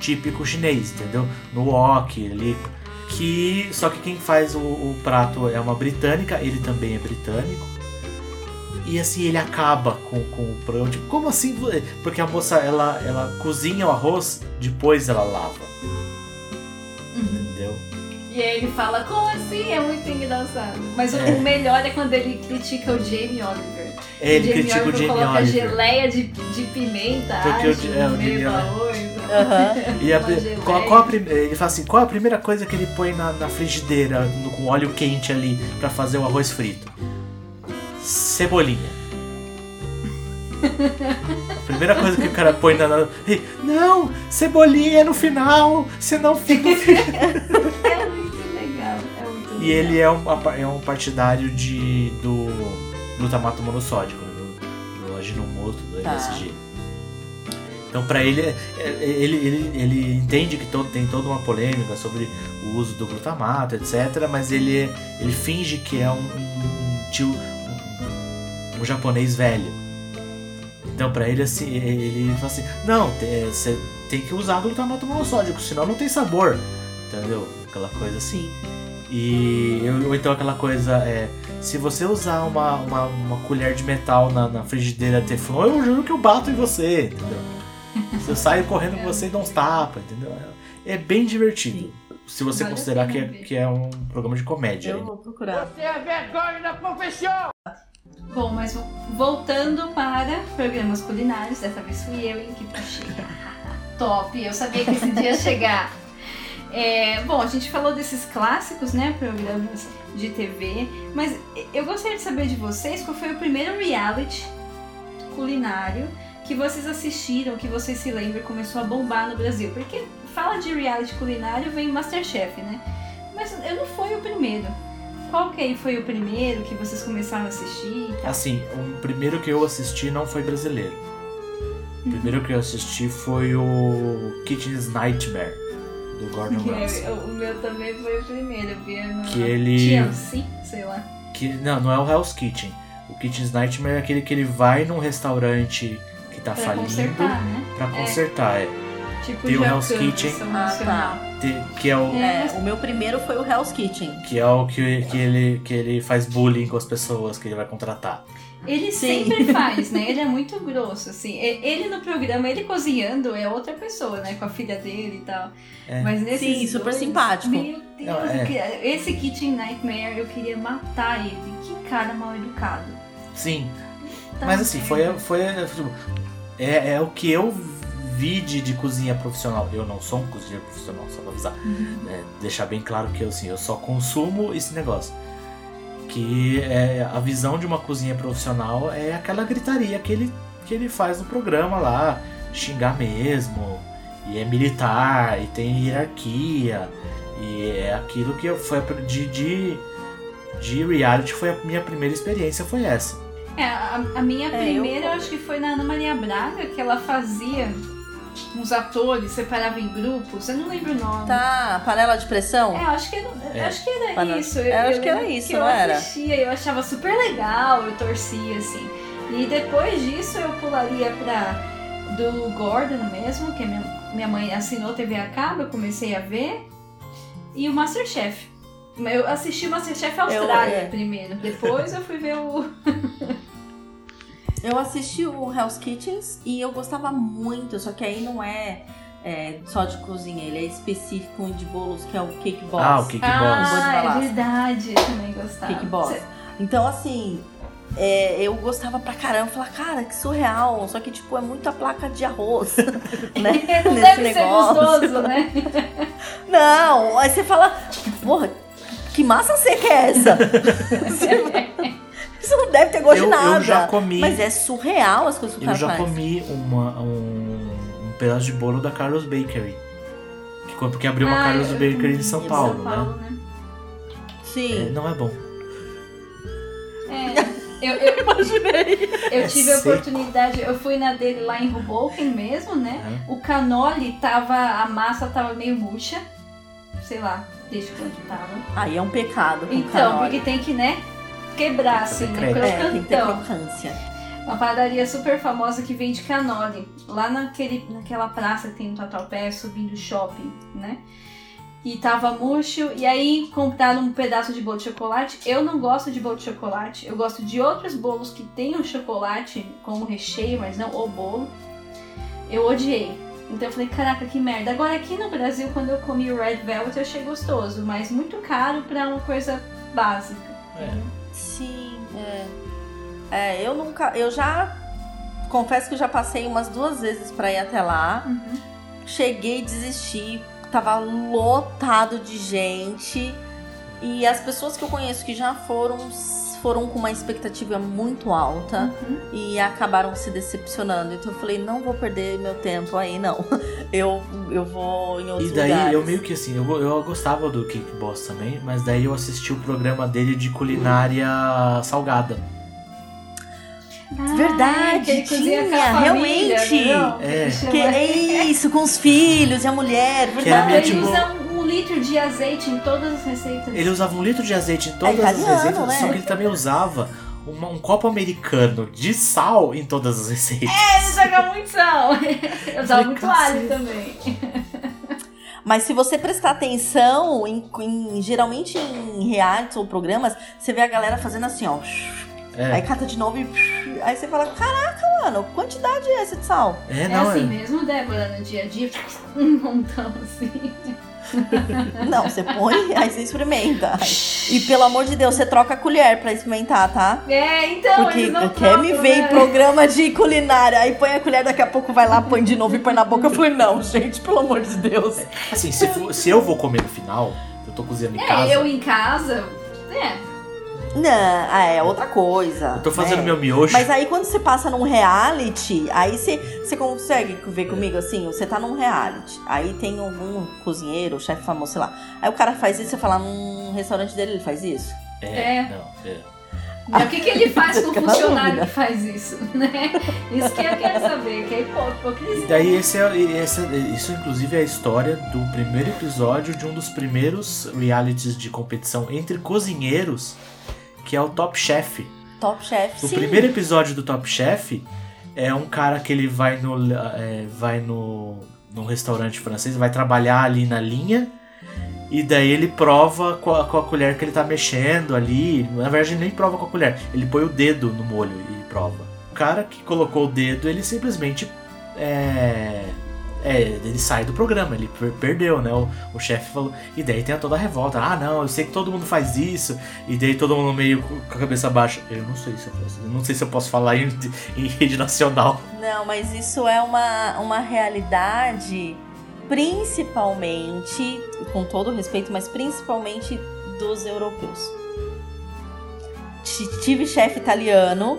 Típico chinês, entendeu? No wok ali. Que, só que quem faz o, o prato é uma britânica, ele também é britânico. E assim, ele acaba com, com o programa. Tipo, como assim? Porque a moça, ela, ela cozinha o arroz, depois ela lava. E aí ele fala, como assim? É muito engraçado. Mas o, É. o melhor é quando ele critica o Jamie Oliver. É, Ele o Jamie critica o Oliver Jamie coloca Oliver. geleia de, de pimenta, Porque o acho, J- é, o no meio Jamie do Oliver-. E a, geleia. qual, qual a prim- ele fala assim, qual a primeira coisa que ele põe na, na frigideira no- com óleo quente ali pra fazer o arroz frito? Cebolinha. A primeira coisa que o cara põe na. Não! Cebolinha é no final! Senão fica. E ele é um, é um partidário de, do glutamato monossódico, né, do, do aginomoto, do Tá. MSG. Então, pra ele, é- é- ele, ele, ele entende que todo, tem toda uma polêmica sobre o uso do glutamato, etc. Mas ele, é- ele finge que é um, um- tio, um, um japonês velho. Então, pra ele, assim, ele fala assim: Não, você tem que usar glutamato monossódico, senão não tem sabor. Entendeu? Aquela coisa assim. E ou então aquela coisa é. Se você usar uma, uma, uma colher de metal na, na frigideira Teflon, eu juro que eu bato em você, entendeu? Se eu saio correndo com você e dou uns tapas, entendeu? É é bem divertido. Se você Vale considerar que é, ver. que é um programa de comédia. Eu vou procurar. Você é vergonha da profissão! Bom, mas vo- voltando para programas culinários, dessa vez fui eu em que puxei. Top, eu sabia que esse dia ia chegar. É, bom, a gente falou desses clássicos, né, programas de TV, mas eu gostaria de saber de vocês qual foi o primeiro reality culinário que vocês assistiram, que vocês se lembram, começou a bombar no Brasil. Porque fala de reality culinário, vem Masterchef, né? Mas eu não foi o primeiro. Qual que aí foi o primeiro que vocês começaram a assistir? Assim, o primeiro que eu assisti não foi brasileiro. O primeiro que eu assisti foi o Kitchen's Nightmare, do Gordon Ramsay. É, o meu também foi o primeiro, eu via no Que ele- TLC, sei lá. Que, não, não é o Hell's Kitchen. O Kitchen's Nightmare é aquele que ele vai num restaurante que tá Pra falindo consertar, né? pra É. consertar, é. Tipo Tem o Hell's Kitchen. Ah. Te- Que é o, É, o meu primeiro foi o Hell's Kitchen. que, é o que, que, ele, que ele faz bullying com as pessoas que ele vai contratar. Ele Sim. sempre faz, né? Ele é muito grosso, assim. Ele no programa, ele cozinhando é outra pessoa, né? Com a filha dele e tal. É. Mas nesses Sim, super dois, simpático. Meu Deus, Não, é. queria- esse Kitchen Nightmare eu queria matar ele. Que cara mal educado. Sim, Tá mas assim, foi, foi tipo, é, é o que eu vi de, de cozinha profissional. Eu não sou um cozinheiro profissional, só pra avisar. É, deixar bem claro que eu, assim, eu só consumo esse negócio. Que é, a visão de uma cozinha profissional é aquela gritaria que ele, que ele faz no programa lá, xingar mesmo, e é militar, e tem hierarquia, e é aquilo que eu, foi a- de, de, de reality foi a minha primeira experiência, foi essa. É, a, a minha É, primeira eu... acho que foi na Ana Maria Braga, que ela fazia uns atores, separava em grupos, eu não lembro o nome. Tá, panela de pressão? É, eu acho que era, É. acho que era Panela- isso. eu acho que era isso, que não eu era? assistia, eu achava super legal, eu torcia, assim. E depois disso eu pularia pra do Gordon mesmo, que minha, minha mãe assinou TV a cabo, eu comecei a ver. E o Masterchef. Eu assisti o Masterchef Austrália é. primeiro, depois eu fui ver o. Eu assisti o Hell's Kitchens e eu gostava muito, só que aí não é, é só de cozinha, ele é específico de bolos, que é o Cake Boss. Ah, o Cake Boss. Boa de Ah, é verdade, eu também gostava. Cake Boss. Cê- Então, assim, é, eu gostava pra caramba. Eu falava, cara, que surreal. Só que, tipo, é muita placa de arroz, né? Não nesse deve ser negócio. gostoso, né? Não, aí você fala, porra, que massa seca é essa? Isso não deve ter gosto Eu, de nada. eu já comi. Mas é surreal as coisas que o Eu cara já faz. comi uma, um, um pedaço de bolo da Carlos Bakery. Que, porque abriu uma Ah, Carlos eu Bakery em São Paulo, São né? Paulo, né? É, Sim. não é bom. É, eu, eu, Imaginei. eu É tive a seco. oportunidade, eu fui na dele lá em Hoboken mesmo, né? O canole tava, a massa tava meio murcha, sei lá, desde quando tava. Aí é um pecado com Então, canole. porque tem que, né, quebrar assim, né. É, tem que ter crocantão. crocância. Uma padaria super famosa que vende canole, lá naquele, naquela praça que tem no Tatuapé, subindo o shopping, né? E tava murcho, e aí compraram um pedaço de bolo de chocolate. Eu não gosto de bolo de chocolate, eu gosto de outros bolos que tenham chocolate como recheio, mas não o bolo. Eu odiei. Então eu falei, caraca, que merda. Agora aqui no Brasil, quando eu comi o Red Velvet, eu achei gostoso, mas muito caro pra uma coisa básica. É. Sim, é. É, eu nunca. Eu já. Confesso que eu já passei umas duas vezes pra ir até lá. Uhum. Cheguei, desisti. Tava lotado de gente. E as pessoas que eu conheço que já foram, foram com uma expectativa muito alta. Uhum. e acabaram se decepcionando. Então eu falei, não vou perder meu tempo aí, não. Eu, eu vou em outros E daí lugares. eu meio que assim, eu, eu gostava do Cake Boss também, mas daí eu assisti o programa dele de culinária salgada. Verdade, que ele cozinha com a tinha, família, realmente. não? É. Que é isso, com os filhos e a mulher, Que era verdade. Ele tipo- usa um, litro de azeite em todas as receitas. Ele usava um litro de azeite em todas as italiano, receitas, né? só que ele também usava uma- um copo americano de sal em todas as receitas. Ele joga muito sal. Eu usava muito cacete. alho também. Mas se você prestar atenção, em, em- geralmente em realities ou programas, você vê a galera fazendo assim, ó. Aí É, cata de novo e. Aí você fala, caraca, mano, quantidade é essa de sal? é, É não, assim é. mesmo, Débora, no dia a dia, um montão assim. Não, você põe, aí você experimenta. E pelo amor de Deus, você troca a colher pra experimentar, tá? É, então, Porque eles não quer me ver em né? programa de culinária, aí põe a colher, daqui a pouco vai lá, põe de novo e põe na boca. Eu falei, não, gente, pelo amor de Deus. Assim, se, for- se eu vou comer no final, eu tô cozinhando em É, casa, eu em casa, é. Não, ah, é outra coisa. eu tô fazendo né? meu miojo. Mas aí quando você passa num reality, aí você, você consegue ver comigo assim, você tá num reality, aí tem algum cozinheiro, chefe famoso, sei lá. Aí o cara faz isso, você fala, num restaurante dele ele faz isso? É, É. não, é. Mas o que, que ele faz com o funcionário dúvida. que faz isso, né? Isso que eu quero saber, que é hipo- hipocrisia. E daí esse é, esse é- isso inclusive é a história do primeiro episódio de um dos primeiros realities de competição entre cozinheiros, que é o Top Chef. Top chef, O sim. primeiro episódio do Top Chef é um cara que ele vai no é, vai no num restaurante francês, vai trabalhar ali na linha e daí ele prova com a, com a colher que ele tá mexendo ali. Na verdade, ele nem prova com a colher, ele põe o dedo no molho e prova. O cara que colocou o dedo, ele simplesmente é, É, ele sai do programa, ele per- perdeu, né? O, o chefe falou. E daí tem toda a revolta. Ah, não, eu sei que todo mundo faz isso. E daí todo mundo meio com a cabeça baixa. Eu não sei se eu posso, não sei se eu posso falar em, em rede nacional. Não, mas isso é uma, uma realidade principalmente, com todo respeito, mas principalmente dos europeus. Tive chefe italiano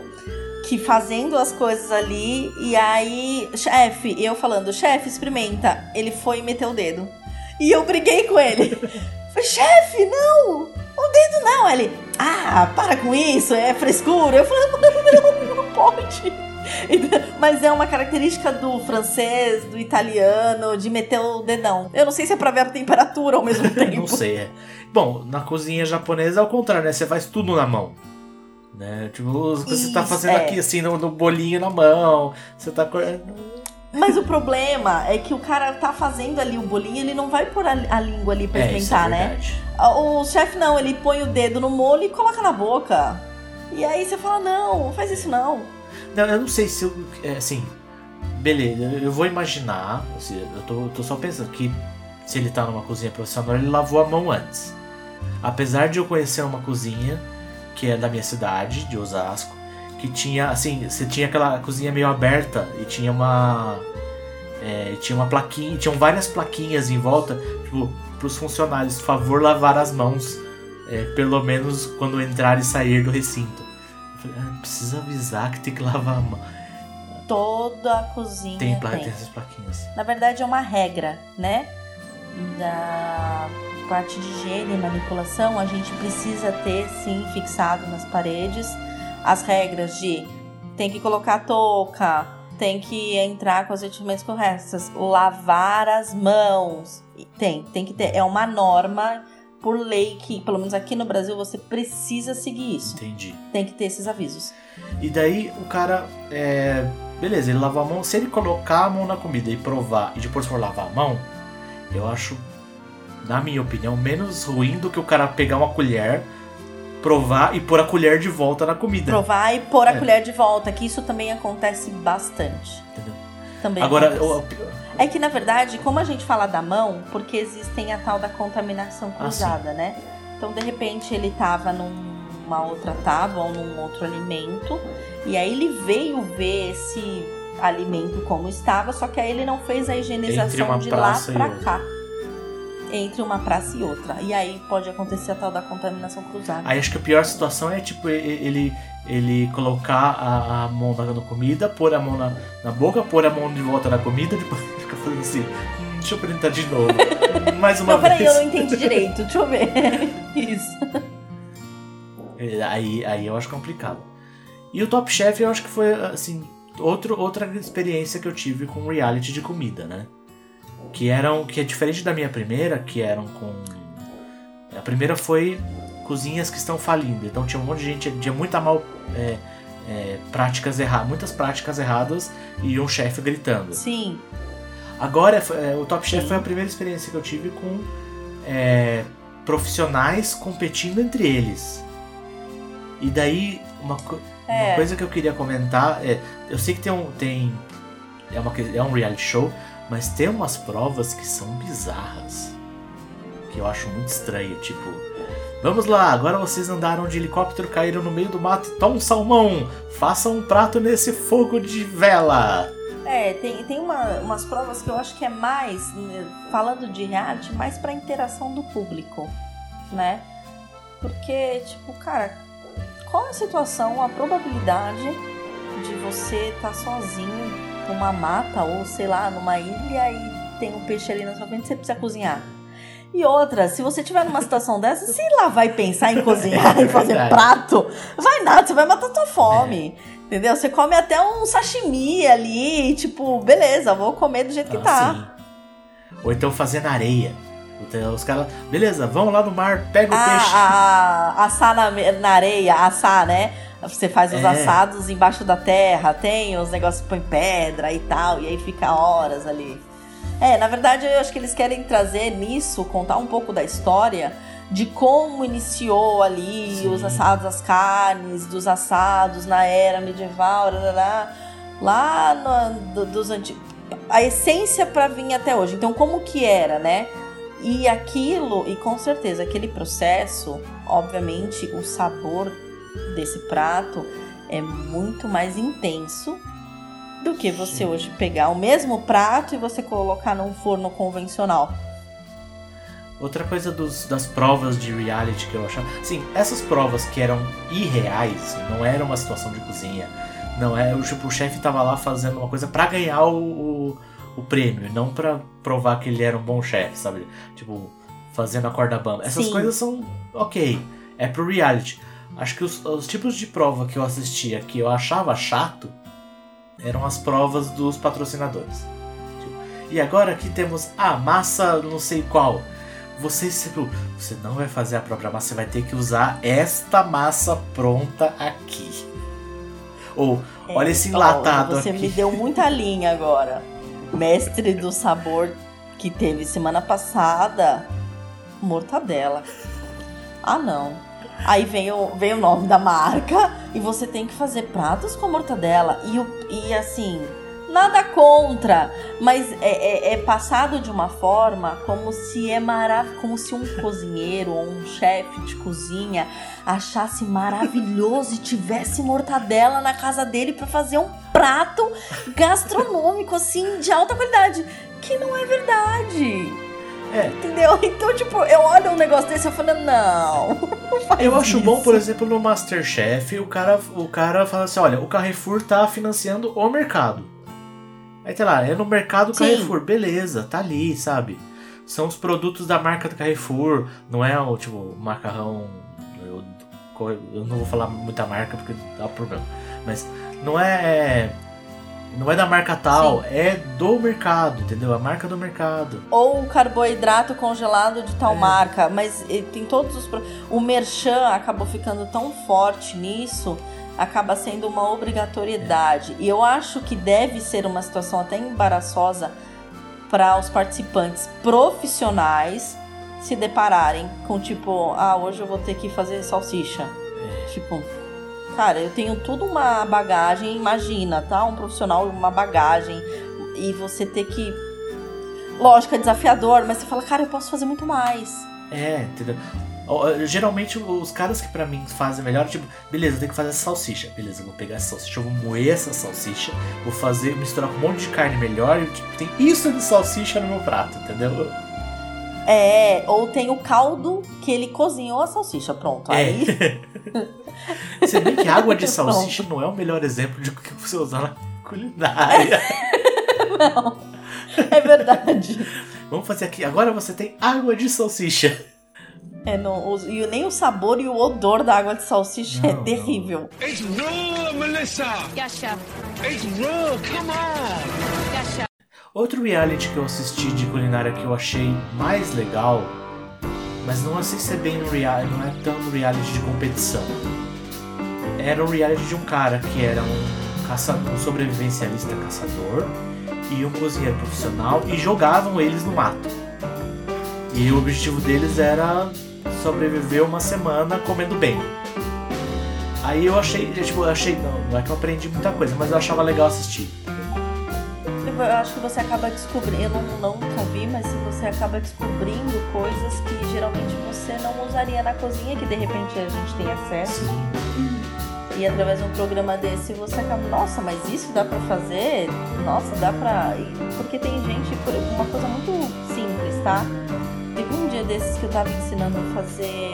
que fazendo as coisas ali, e aí, chefe, eu falando, chefe, experimenta. Ele foi e meteu o dedo. E eu briguei com ele. Falei, chefe, não! O dedo não! Ele, ah, para com isso, é frescura. Eu falei, não, não pode. Mas é uma característica do francês, do italiano, de meter o dedão. Eu não sei se é pra ver a temperatura ao mesmo tempo. Não sei, é. Bom, na cozinha japonesa é o contrário, né? Você faz tudo na mão. Né? Tipo, você tá fazendo é. aqui assim no, no bolinho na mão. Você tá. Mas o problema é que o cara tá fazendo ali o bolinho, ele não vai pôr a, a língua ali pra É, isso é experimentar, né? O chefe não, ele põe o dedo no molho e coloca na boca. E aí você fala, não, não faz isso não. Não, eu não sei se eu. é, Assim. Beleza, eu vou imaginar. assim, eu tô, eu tô só pensando que se ele tá numa cozinha profissional, ele lavou a mão antes. Apesar de eu conhecer uma cozinha que é da minha cidade, de Osasco, que tinha, assim, você tinha aquela cozinha meio aberta e tinha uma. é, tinha uma plaquinha, tinham várias plaquinhas em volta, tipo, pros funcionários, por favor, lavar as mãos, é, pelo menos quando entrar e sair do recinto. Eu falei, ah, precisa avisar que tem que lavar a mão. Toda a cozinha Tem, tem. pla- tem essas plaquinhas. Na verdade é uma regra, né? Da parte de higiene e manipulação, a gente precisa ter sim fixado nas paredes as regras de tem que colocar touca, tem que entrar com os equipamentos corretos, lavar as mãos. Tem, tem que ter. É uma norma por lei que, pelo menos aqui no Brasil, você precisa seguir isso. Entendi. Tem que ter esses avisos. E daí o cara. É, beleza, ele lavou a mão. Se ele colocar a mão na comida e provar e depois for lavar a mão, eu acho, na minha opinião, menos ruim do que o cara pegar uma colher, provar e pôr a colher de volta na comida. Provar e pôr a É. colher de volta, que isso também acontece bastante. Entendeu? Também Agora, acontece. o- É que na verdade, como a gente fala da mão, porque existem a tal da contaminação Ah, cruzada, né? Então, de repente, ele tava numa outra tábua ou num outro alimento, e aí ele veio ver esse alimento como estava, só que aí ele não fez a higienização de lá e pra outra. Entre uma praça e outra. E aí pode acontecer a tal da contaminação cruzada. Aí acho que a pior situação é tipo ele ele colocar a, a mão na, na comida, pôr a mão na, na boca, pôr a mão de volta na comida, depois fica fazendo assim. "Hum, deixa eu tentar de novo. Mais uma Não, peraí, vez. eu não entendi direito. Deixa eu ver. Isso. É, Aí, aí eu acho complicado. E o Top Chef eu acho que foi assim outro, outra experiência que eu tive com reality de comida, né? Que eram que é diferente da minha primeira, que eram com a primeira foi cozinhas que estão falindo. Então tinha um monte de gente, tinha muita mal é, é, práticas erradas, muitas práticas erradas e um chefe gritando. Sim. Agora, é, o Top Chef Sim. foi a primeira experiência que eu tive com é, profissionais competindo entre eles. E daí, uma, uma É. coisa que eu queria comentar é: eu sei que tem um. Tem, é, uma, é um reality show, mas tem umas provas que são bizarras. Que eu acho muito estranho. Tipo, vamos lá, agora vocês andaram de helicóptero, caíram no meio do mato, toma um salmão, façam um prato nesse fogo de vela. É, tem, tem uma- umas provas que eu acho que é mais, né, falando de reality, mais pra interação do público, né? Porque, tipo, cara, qual é a situação, a probabilidade de você estar sozinho numa mata ou, sei lá, numa ilha e tem um peixe ali na sua frente você precisa cozinhar? E outra, se você tiver numa situação dessa, sei lá, vai pensar em cozinhar e fazer Verdade. prato, vai nada, você vai matar tua fome. Entendeu? Você come até um sashimi ali, tipo, beleza, vou comer do jeito que Ah, tá. sim. Ou então fazer na areia. Então, os caras, beleza, vão lá no mar, pega o peixe. Ah, assar na, na areia, assar, né? Você faz os É. assados embaixo da terra, tem os negócios que põe pedra e tal, e aí fica horas ali. É, na verdade, eu acho que eles querem trazer nisso, contar um pouco da história de como iniciou ali Sim. os assados, as carnes, dos assados na era medieval, rarará, lá no, do- dos antigos. a essência para vir até hoje. Então, como que era, né? E aquilo, e com certeza aquele processo, obviamente, o sabor desse prato é muito mais intenso do que você hoje pegar o mesmo prato e você colocar num forno convencional. Outra coisa dos, das provas de reality que eu achava. Sim, essas provas que eram irreais, não era uma situação de cozinha. Não é, o, tipo, o chefe tava lá fazendo uma coisa para ganhar o, o, o, prêmio, não para provar que ele era um bom chefe, sabe? Tipo, fazendo a corda bamba. Essas Sim. coisas são ok, é pro reality. Acho que os, os tipos de prova que eu assistia que eu achava chato eram as provas dos patrocinadores. Tipo, e agora aqui temos a massa não sei qual. Você, tipo, você não vai fazer a própria massa, você vai ter que usar esta massa pronta aqui. Ou, olha esse enlatado Olha, Você aqui. me deu muita linha agora. Mestre do sabor que teve semana passada, mortadela. Ah, não. Aí vem o, vem o nome da marca e você tem que fazer pratos com mortadela. E, e assim, nada contra, mas é, é- é passado de uma forma como se é marav como se um cozinheiro ou um chefe de cozinha achasse maravilhoso e tivesse mortadela na casa dele pra fazer um prato gastronômico assim de alta qualidade, que não é verdade. É. Entendeu? Então, tipo, eu olho um negócio desse e eu falo, não. não Eu acho isso. bom, por exemplo, no Masterchef, o cara, o cara fala assim, olha, o Carrefour tá financiando o mercado. Aí tá lá, é no mercado Sim. Carrefour, beleza, tá ali, sabe? São os produtos da marca do Carrefour, não é o tipo macarrão. Eu, eu não vou falar muita marca porque dá problema. Mas não é. Não é da marca tal, é do mercado, entendeu? A marca do mercado. Ou carboidrato congelado de tal É. marca, mas tem todos os. O merchan acabou ficando tão forte nisso, acaba sendo uma obrigatoriedade. E eu acho que deve ser uma situação até embaraçosa para os participantes profissionais se depararem com tipo, ah, hoje eu vou ter que fazer salsicha. Tipo, cara, eu tenho tudo uma bagagem, imagina, tá? Um profissional, uma bagagem, e você ter que. Lógico, é desafiador, mas você fala, cara, eu posso fazer muito mais. É, entendeu? Geralmente os caras que pra mim fazem melhor, tipo, beleza, eu tenho que fazer essa salsicha. Beleza, eu vou pegar essa salsicha, eu vou moer essa salsicha, vou fazer, misturar com um monte de carne melhor e tipo, tem isso de salsicha no meu prato, entendeu? É, ou tem o caldo que ele cozinhou a salsicha, pronto. Aí, É. Se bem que água de salsicha não é o melhor exemplo de o que você usar na culinária. é verdade. Vamos fazer aqui. Agora você tem água de salsicha. É, não, os- e nem o sabor e o odor da água de salsicha Não, é não. terrível. It's raw, Melissa. Gotcha. It's raw. Come on. Gotcha. Outro reality que eu assisti de culinária que eu achei mais legal, mas não sei se é bem um reality, não é tão reality de competição. Era um reality de um cara que era um, caça, um sobrevivencialista caçador e um cozinheiro profissional e jogavam eles no mato. E o objetivo deles era sobreviver uma semana comendo bem. Aí eu achei, tipo, eu achei, não, não é que eu aprendi muita coisa, mas eu achava legal assistir. Eu acho que você acaba descobrindo, eu não, nunca vi, mas se você acaba descobrindo coisas que geralmente você não usaria na cozinha, que de repente a gente tem acesso. E através de um programa desse você acaba, nossa, mas isso dá pra fazer? Nossa, dá pra. Porque tem gente, por uma coisa muito simples, tá? Teve um dia desses que eu tava ensinando a fazer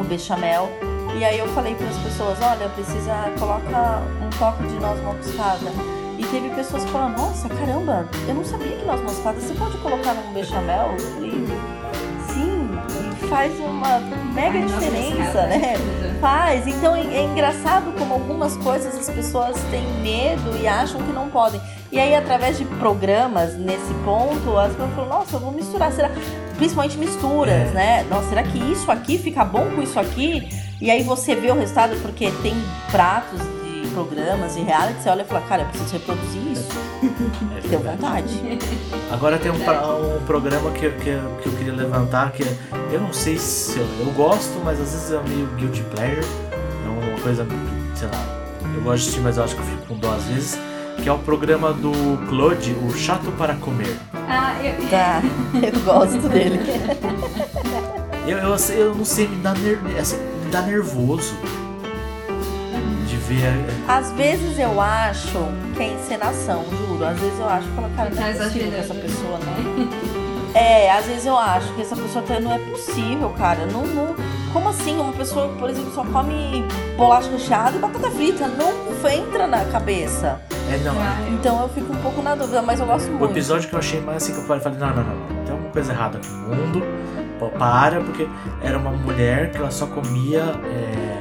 o bechamel. E aí eu falei para as pessoas, olha, precisa coloca um toque de noz moscada. Teve pessoas que falaram, nossa, caramba, eu não sabia que noz moscada você pode colocar num bechamel. Eu falei, sim, e faz uma mega Ai, diferença, né? Faz. Então é é engraçado como algumas coisas as pessoas têm medo e acham que não podem. E aí, através de programas nesse ponto, as pessoas falam, nossa, eu vou misturar. Será? Principalmente misturas, É. né? Nossa, será que isso aqui fica bom com isso aqui? E aí você vê o resultado, porque tem pratos programas e reality, você olha e fala, cara, eu preciso reproduzir isso. É Deu verdade. vontade. Agora tem um, um programa que, que, que eu queria levantar, que eu não sei se eu, eu gosto, mas às vezes é meio guilty pleasure. É uma coisa, sei lá, eu gosto de assistir, mas eu acho que eu fico com dó às vezes. que é o programa do Claude, o Chato para Comer. Ah, eu, Tá, eu gosto dele. Eu, eu, eu não sei, me dá, ner assim, me dá nervoso de ver. é, Às vezes eu acho que é encenação, juro. Às vezes eu acho que cara, não é possível que exagerando, essa né? pessoa não. É, às vezes eu acho que essa pessoa até não é possível, cara. Não, não, como assim? Uma pessoa, por exemplo, só come bolacha recheada e batata frita. Não entra na cabeça. É, não. Então eu fico um pouco na dúvida, mas eu gosto O muito. episódio que eu achei mais assim que eu falei, não, não, não, não. Tem alguma coisa errada aqui no mundo. Para, porque era uma mulher que ela só comia é,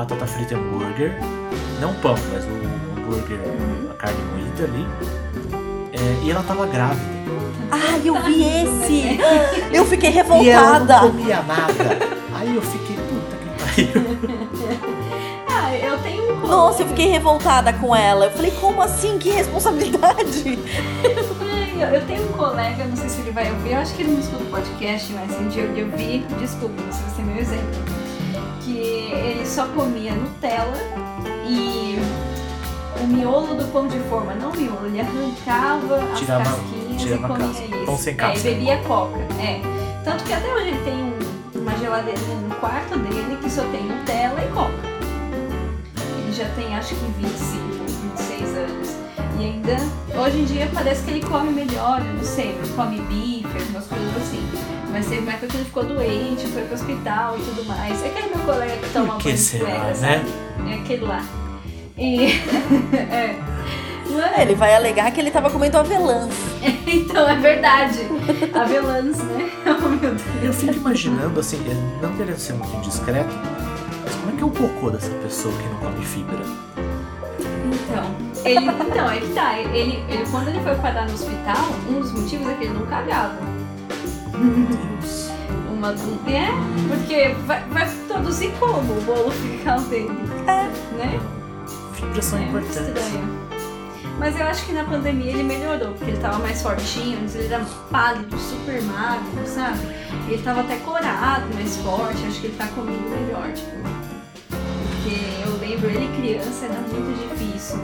batata frita e hambúrguer. Não pão, mas o hambúrguer, a carne moída ali. É, e ela tava grávida. Ai, eu vi esse! Eu fiquei E ela não revoltada. comia nada. Aí eu fiquei, puta que pariu. Ah, eu tenho um colega- Nossa, eu fiquei revoltada com ela. Eu falei, como assim? Que responsabilidade? Eu- tenho um colega, não sei se ele vai ouvir, eu acho que ele não escuta o podcast, mas um dia eu vi, desculpa, se vai ser meu exemplo, que ele só comia Nutella e o miolo do pão de forma, não o miolo, ele arrancava as Tirava- casquinhas tirava e comia casca. isso. Pão sem É, e bebia coca, é. Tanto que até hoje ele tem um- uma geladeirinha no quarto dele que só tem Nutella e coca. Ele já tem acho que 25, 26 anos. E ainda, hoje em dia parece que ele come melhor, eu não sei, ele come bife, algumas coisas assim. Mas teve uma época que ele ficou doente, foi pro hospital e tudo mais. É aquele meu colega que toma banho de né? sabe? É aquele lá. E. é. Mano, Ele vai alegar que ele tava comendo avelãs. então é verdade. Avelãs, né? Oh meu Eu Deus. fico imaginando, assim, não querendo ser muito indiscreto, mas como é que é o cocô dessa pessoa que não come fibra? Então, ele, então, é que tá. Ele, ele, quando ele foi parar no hospital, um dos motivos é que ele não cagava. Meu Deus. Uma, um- é, porque vai, vai produzir como o bolo fecal dele? É. Né? Fibras são é muito importantes. estranho. Mas eu acho que na pandemia ele melhorou, porque ele tava mais fortinho, antes ele era pálido, super magro, sabe? E ele tava até corado, mais forte, acho que ele tá comendo melhor, tipo. Porque eu lembro ele criança, era muito difícil.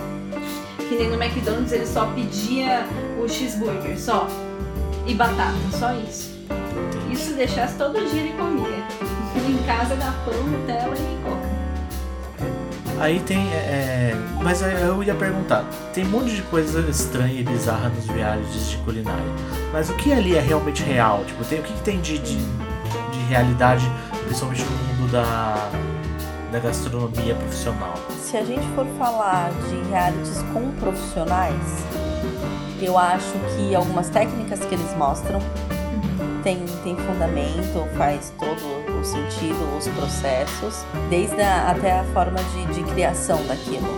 Que nem no McDonald's ele só pedia o cheeseburger, só. E batata, só isso. Se deixasse todo dia ele comia. em casa dá pão, Nutella e coca. Aí tem. é, é, mas eu ia perguntar: tem um monte de coisa estranha e bizarra nos realities de culinária. Mas o que ali é realmente real? Tipo, tem, o que, que tem de, de, de realidade, principalmente no mundo da, da gastronomia profissional? Se a gente for falar de realities com profissionais, eu acho que algumas técnicas que eles mostram tem, tem fundamento, faz todo o sentido, os processos, desde a, até a forma de, de criação daquilo,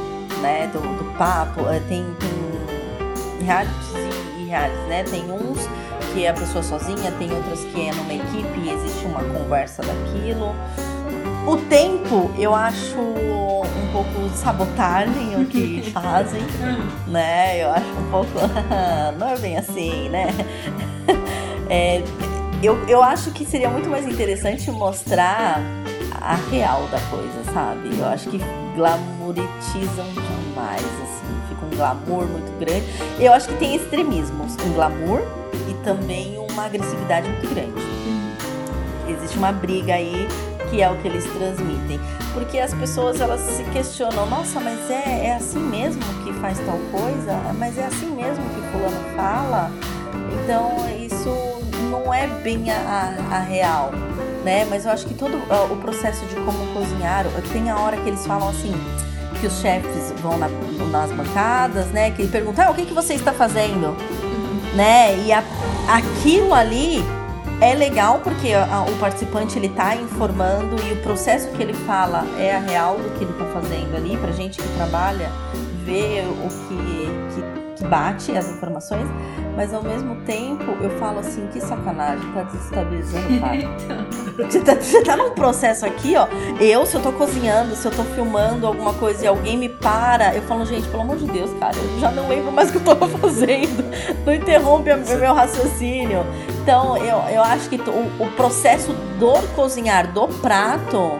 né? Do, do papo, eh, tem, tem realities e, e realities, né? Tem uns que é a pessoa sozinha, tem outros que é numa equipe e existe uma conversa daquilo. O tempo, eu acho um pouco sabotagem o que fazem, né? Eu acho um pouco. não é bem assim, né? É, eu, eu acho que seria muito mais interessante mostrar a real da coisa, sabe? Eu acho que glamouritizam demais, assim, fica um glamour muito grande. Eu acho que tem extremismos, um glamour e também uma agressividade muito grande. Existe uma briga aí que é o que eles transmitem. Porque as pessoas elas se questionam, nossa, mas é, é assim mesmo que faz tal coisa? Mas é assim mesmo que fulano fala? Então isso não é bem a, a, real, né? Mas eu acho que todo o processo de como cozinhar, tem a hora que eles falam assim, que os chefes vão na- nas bancadas, né? Que ele pergunta, ah, o que, que você está fazendo? Né? E a- aquilo ali é legal porque a- o participante ele tá informando e o processo que ele fala é a real do que ele tá fazendo ali pra gente que trabalha ver o que, que, que bate as informações, mas ao mesmo tempo eu falo assim, que sacanagem, tá desestabilizando o cara. Você tá, você tá num processo aqui, ó. Eu, se eu tô cozinhando, se eu tô filmando alguma coisa e alguém me para, eu falo, gente, pelo amor de Deus, cara, eu já não lembro mais o que eu tava fazendo. Não interrompe o meu raciocínio. Então, eu, eu acho que o, o processo do cozinhar do prato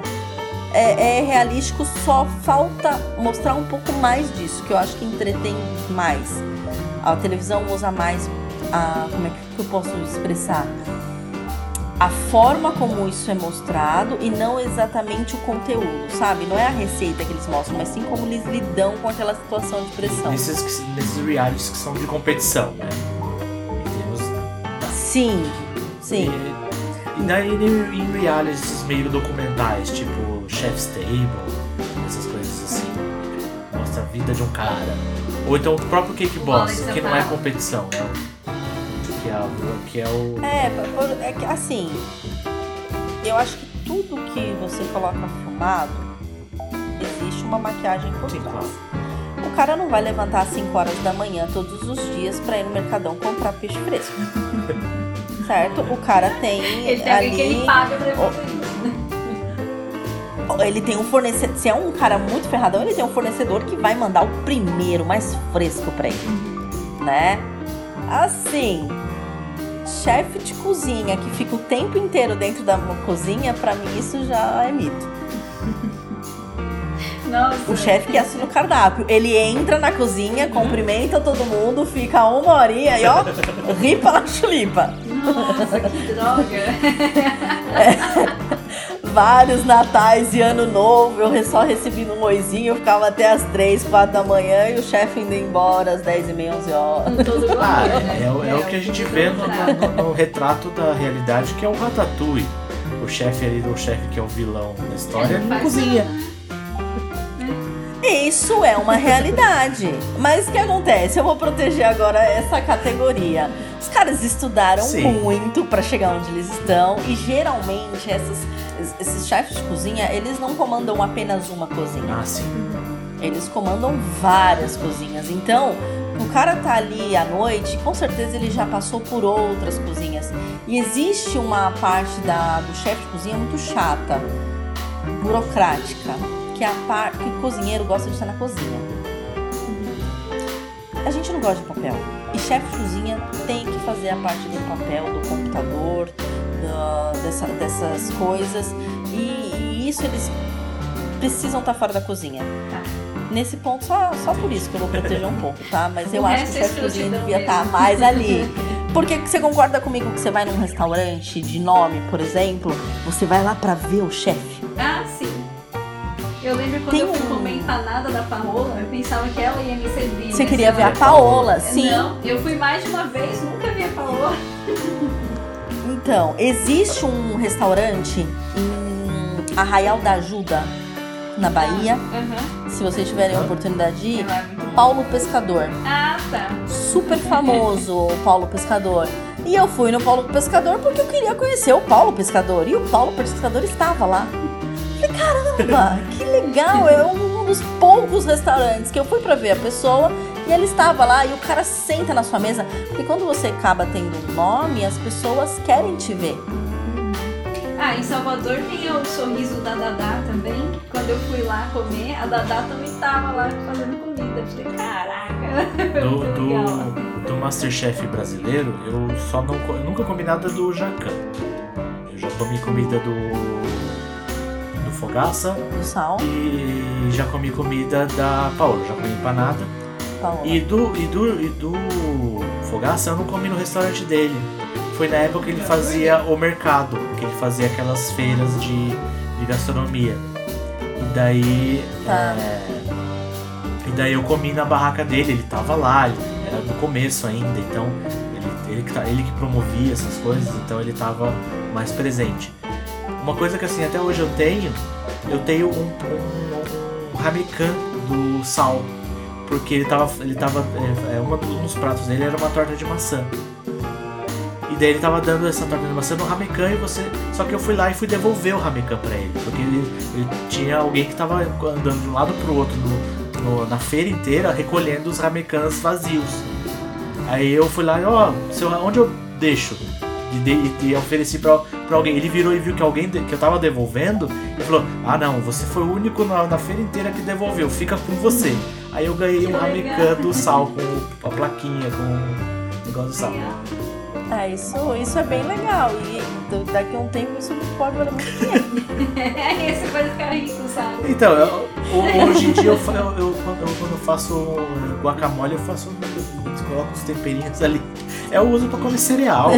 é, é realístico, só falta mostrar um pouco mais disso, que eu acho que entretém mais. A televisão usa mais a. Como é que eu posso expressar? A forma como isso é mostrado e não exatamente o conteúdo, sabe? Não é a receita que eles mostram, mas sim como eles lidam com aquela situação de pressão. Nesses, nesses realities que são de competição, né? Temos- Sim, sim. E, e daí em realities meio documentais, tipo Chef's Table, essas coisas assim. Mostra a vida de um cara. Ou então o próprio Cake Boss, que não é competição, né? Que é, o- que é o. É, é que assim, eu acho que tudo que você coloca filmado, existe uma maquiagem por Sim, trás. claro. O cara não vai levantar às 5 horas da manhã todos os dias pra ir no mercadão comprar peixe fresco. certo? O cara tem, Ele tem alguém que ele ali. paga pra isso. Ele tem um fornecedor. Se é um cara muito ferradão, ele tem um fornecedor que vai mandar o primeiro, mais fresco pra ele. Né? Assim, chefe de cozinha que fica o tempo inteiro dentro da cozinha, pra mim isso já é mito. Nossa. O chefe que assina o cardápio. Ele entra na cozinha, cumprimenta todo mundo, fica uma horinha e ó, ripa na chulipa. Nossa, que droga. Vários natais e ano novo, eu só recebi no moizinho, eu ficava até as 3, 4 da manhã e o chefe indo embora às 10 e meia, 11 horas. Com todo o Ah, glamour, né? é, é o- é o que a gente vê no, no- no retrato da realidade, que é o Ratatouille. O chefe ali, o chefe que é o vilão da história, ele não cozinha. Isso é uma realidade. Mas o que acontece? Eu vou proteger agora essa categoria. Os caras estudaram Sim. muito pra chegar onde eles estão e geralmente essas- esses chefes de cozinha, eles não comandam apenas uma cozinha. Ah, sim. Eles comandam várias cozinhas. Então, o cara tá ali à noite, com certeza ele já passou por outras cozinhas. E existe uma parte da, do chefe de cozinha muito chata, burocrática, que é a parte que o cozinheiro gosta de estar na cozinha. A gente não gosta de papel. E chefe de cozinha tem que fazer a parte do papel, do computador, dessa- dessas coisas. E, e isso eles precisam estar fora da cozinha. Tá. Nesse ponto, só, só por isso que eu vou proteger um pouco, tá? Mas eu acho que o é chefe de cozinha devia estar mesmo. mais ali. Porque você concorda comigo que você vai num restaurante de nome, por exemplo, você vai lá pra ver o chefe? Ah, sim. Eu lembro quando Tem eu fui um- comer empanada da Paola, eu pensava que ela ia me servir. Você mas queria ver a Paola, sim. Não, eu fui mais de uma vez, nunca vi a Paola. Então, existe um restaurante em Arraial da Ajuda, na Bahia. Aham. Se vocês tiverem a oportunidade de ir. Paulo Pescador. Ah, tá. super famoso o Paulo Pescador. E eu fui no Paulo Pescador porque eu queria conhecer o Paulo Pescador. E o Paulo Pescador estava lá. Falei, caramba, que legal! É um dos poucos restaurantes que eu fui pra ver a pessoa e ele estava lá. E o cara senta na sua mesa. Porque quando você acaba tendo um nome, as pessoas querem te ver. Ah, em Salvador tem o sorriso da Dadá também. Quando eu fui lá comer, a Dadá também tava lá fazendo comida. Eu falei, caraca, Do, do, do Masterchef brasileiro, eu só não eu nunca comi nada do Jacan. Eu já comi comida do. Fogaça Do sal, e já comi comida da Paola, já comi empanada. E do, e do, e do Fogaça eu não comi no restaurante dele. Foi na época que ele fazia o mercado, que ele fazia aquelas feiras de, de gastronomia. E daí. Tá. é, e daí eu comi na barraca dele, ele tava lá, ele- era no começo ainda, então ele, ele, que tá- ele que promovia essas coisas, então ele tava mais presente. Uma coisa que assim, até hoje eu tenho, eu tenho um, um, um do sal. Porque ele tava. Ele tava. É, é, uma dos um dos pratos dele era uma torta de maçã. E daí ele tava dando essa torta de maçã no ramecan e você. Só que eu fui lá e fui devolver o ramecan pra ele. Porque ele, ele tinha alguém que tava andando de um lado pro outro no, no- na feira inteira recolhendo os ramecans vazios. Aí eu fui lá e, ó, seu- onde eu deixo? E, e ofereci pra, pra alguém. Ele virou e viu que alguém de- que eu tava devolvendo e falou: Ah, não, você foi o único na, na feira inteira que devolveu, fica com você. Aí eu ganhei um ramecan do sal com a plaquinha, com o negócio do sal. É, isso, isso é bem legal. E do- daqui a um tempo isso pode valer muito dinheiro. Você pode ficar rico, sabe? Então, eu- ho- hoje em dia eu, eu, eu- quando eu- quando eu faço guacamole, eu faço. Eu coloco os temperinhos ali. Eu uso pra comer cereal.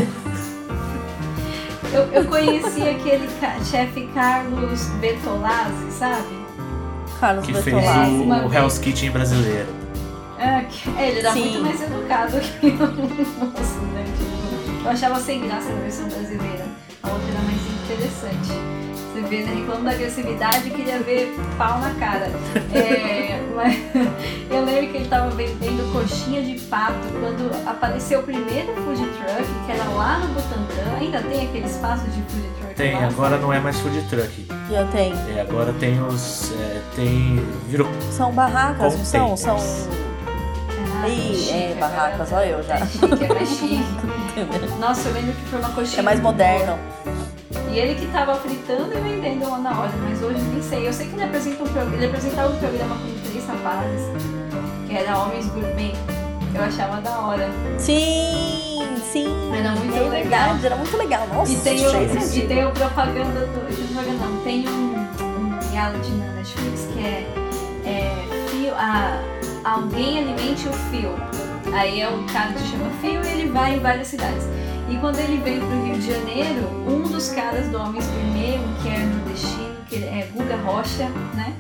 Eu, eu conheci aquele ca- chefe Carlos Bertolazzi, sabe? Carlos Que fez Bertolazzi. Uma o, o. Hell's Kitchen brasileiro. É, é, ele era Sim. muito mais educado que o nosso, né? Eu achava sem graça a versão brasileira. A outra era mais interessante. Você vê, né? Reclamo da agressividade e queria ver pau na cara. É, mas eu lembro que ele tava vendendo coxinha de pato quando apareceu o primeiro food truck, que era lá no Butantã. Ainda tem aquele espaço de food truck Tem, lá? agora não é mais food truck. Já tem. É, agora tem os. é, tem. Virou. São barracas, não são? São. Ah, chique, é, barracas, olha eu já. É chique, é mais chique. Nossa, eu lembro que foi uma coxinha. É mais moderno. boa. E ele que tava fritando e vendendo lá na hora, mas hoje nem sei. Eu sei que ele, apresenta um pro- ele apresentava um programa com três rapazes, que era Homens Gourmet. Eu achava da hora. Sim, sim. Era muito é legal. verdade, era muito legal. Nossa, E tem, o, e tem o propaganda do. Propaganda não, tem um, um reality na Netflix que é, é fio, a, Alguém Alimente o Fio. Aí é um cara que chama Fio e ele vai em várias cidades. E quando ele vem pro Rio de Janeiro, um dos caras do Homens um que é nordestino, que é Guga Rocha, né?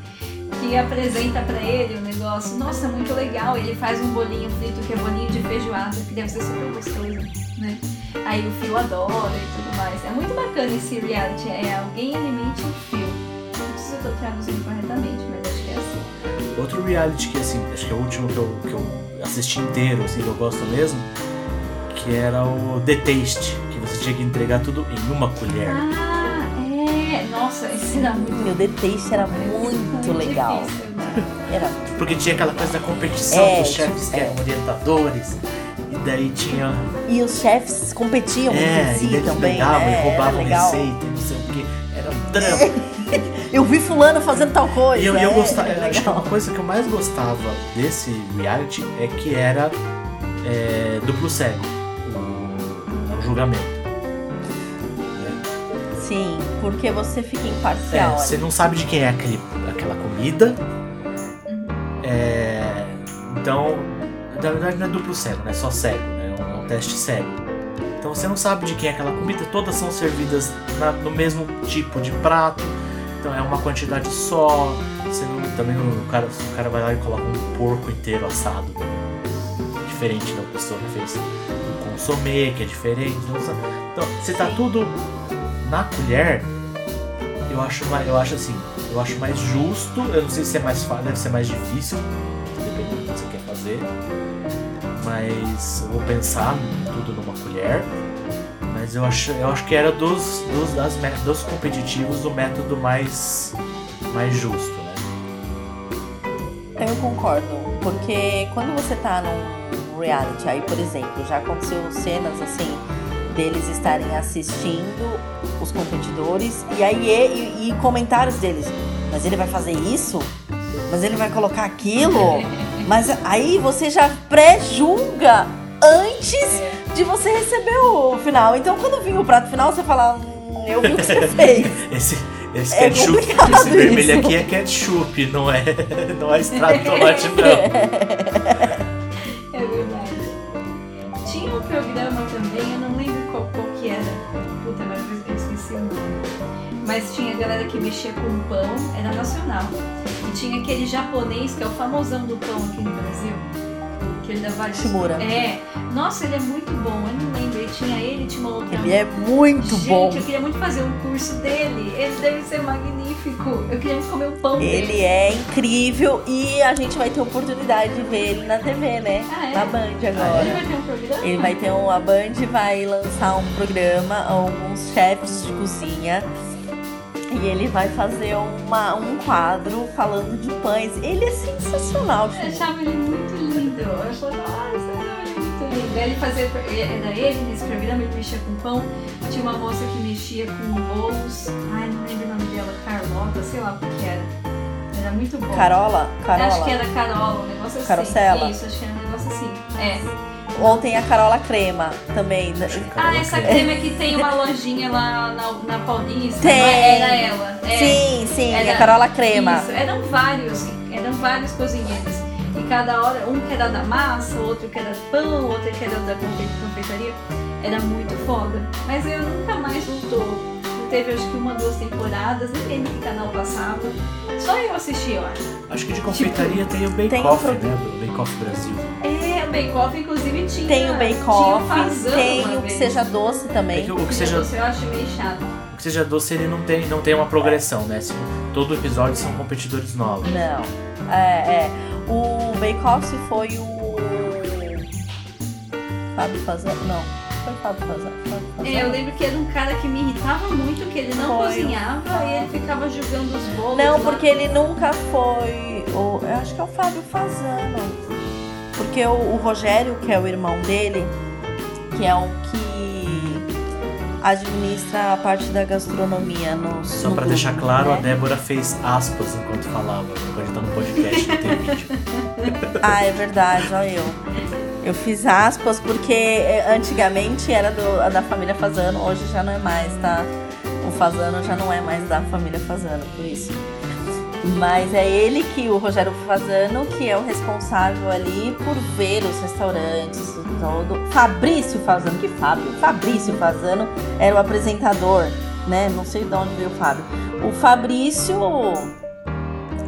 Que apresenta pra ele o negócio. Nossa, muito legal. Ele faz um bolinho frito que é bolinho de feijoada, que deve ser super gostoso, né? Aí o Fio adora e tudo mais. É muito bacana esse reality. É Alguém Alimente o Fio. Não sei se eu traduzindo corretamente, mas acho que é assim. Outro reality que, assim, acho que é o último que eu, que eu assisti inteiro, assim, que eu gosto mesmo, que era o The Taste, que você tinha que entregar tudo em uma colher. Ah, é. Nossa, esse era muito Meu deteste era muito legal. difícil, né? Era Porque tinha aquela coisa da competição É, dos chefes que é. eram orientadores. E daí tinha. E os chefes competiam É, entre e si daí eles também, pegavam né? e roubavam receita, e não sei o que. Era um drama. Eu vi fulano fazendo tal coisa. E eu, e eu é, gostava, é acho que uma coisa que eu mais gostava desse reality é que era é, duplo cego, o, julgamento. né? Sim, porque você fica É, imparcial. você ali. não sabe de quem é aquele, aquela comida. É, então, na verdade não é duplo cego, né? É só cego, né? É um, é um teste cego. Então você não sabe de quem é aquela comida, todas são servidas na- no mesmo tipo de prato. Então é uma quantidade só. Você não, também não, o, cara, o cara vai lá e coloca um porco inteiro assado. Diferente da pessoa que fez consomê, que é diferente. Então, você- tá tudo na colher, eu acho, mais, eu acho assim, eu acho mais justo. Eu não sei se é mais fácil, deve ser mais difícil, dependendo do que você quer fazer. Mas eu vou pensar tudo numa colher. Mas eu acho, eu acho que era dos, dos, das, dos competitivos o método mais, mais justo, né? Eu concordo, porque quando você tá num reality, aí por exemplo, já aconteceu cenas assim deles estarem assistindo os competidores e aí e, e comentários deles, mas ele vai fazer isso? Mas ele vai colocar aquilo? Mas aí você já pré-julga antes de você receber o final. Então quando vinha o prato final, você fala, hum, eu vi o que você fez. Esse, esse É ketchup, esse vermelho isso. aqui é ketchup, não é, não é extrato de tomate, não. Mas tinha galera que mexia com pão, era nacional. E tinha aquele japonês que é o famosão do pão aqui no Brasil. Que ele dá vários. Shimura. É. Nossa, ele é muito bom. Eu não lembro. E tinha ele, tinha uma outra. Ele é muito Gente, bom. eu queria muito fazer um curso dele. Ele deve ser magnífico. Eu queria muito comer o pão dele. Ele é incrível e a gente vai ter oportunidade de ver ele na TV, né? Ah, é? Na Band Ele agora. vai ter um programa? Ele vai ter um. A Band vai lançar um programa, alguns chefes de cozinha. E ele vai fazer uma, um quadro falando de pães. Ele é sensacional, Eu Chico. achava ele muito lindo. Eu falava, nossa, ele é muito lindo. Aí ele fazia, era ele nesse programa, ele mexia com pão. Tinha uma moça que mexia com bolos. Ai, não lembro o nome dela, Carlota, sei lá o que era. Era muito bom. Carola? Carola. Acho que era Carola, um negócio assim. Carosella? Isso, acho que era um negócio assim. É. ou tem a Carola Crema também. Que Ah, Carola essa Creme. crema que tem uma lojinha lá na, na Paulista. Tem. não é? Era ela. É. Sim, sim, Era- a Carola Crema. Isso, eram vários, eram vários cozinheiros. E cada hora, um que era da massa, outro que era do pão, outro que era da confe- confeitaria. Era muito foda. Mas eu nunca mais voltou. Teve acho que uma, duas temporadas, nem lembro que canal passava. Só eu assisti, eu acho. Acho que de confeitaria tem o Bake tem Off, pro- né? O Bake Off Brasil. É, o Bake Off inclusive tinha. Tem o Bake Off, tem o que seja doce É também. que o que seja, Deus, eu acho meio chato. o que seja doce ele não tem, não tem uma progressão, né? Se- Todo episódio são competidores novos. Não. É, é. O Bake Off foi o. Fábio Fazano? Não. Foi o Fábio Fazano. É, eu lembro que era um cara que me irritava muito, que ele não Foi. cozinhava e ele ficava julgando os bolos. Não, lá. porque ele nunca foi. O, eu acho que é o Fábio Fazano. Porque o, o Rogério, que é o irmão dele, que é o que administra a parte da gastronomia no Só no pra grupo, deixar claro, a né? Débora fez aspas enquanto falava. Quando a gente tá no podcast, não tem vídeo. Ah, é verdade, olha eu. Eu fiz aspas porque é, antigamente era do, da família Fazano, hoje já não é mais, tá? O Fazano já não é mais da família Fazano, por isso. Mas é ele que, o Rogério Fazano, que é o responsável ali por ver os restaurantes, o todo. Fabrício Fazano, que Fábio? Fabrício Fazano era o apresentador, né? Não sei de onde veio o Fábio. O Fabrício,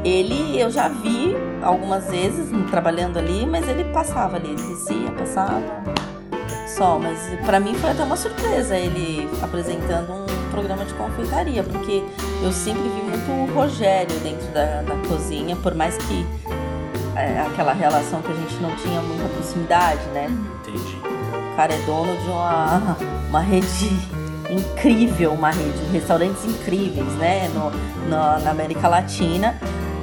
ele eu já vi algumas vezes trabalhando ali, mas ele passava ali, ele descia, passava. Só, mas pra mim foi até uma surpresa ele apresentando um programa de confeitaria, porque eu sempre vi muito o Rogério dentro da, da cozinha, por mais que é, aquela relação que a gente não tinha muita proximidade, né? Entendi. O cara é dono de uma, uma rede incrível, uma rede de restaurantes incríveis, né? No, no- na América Latina.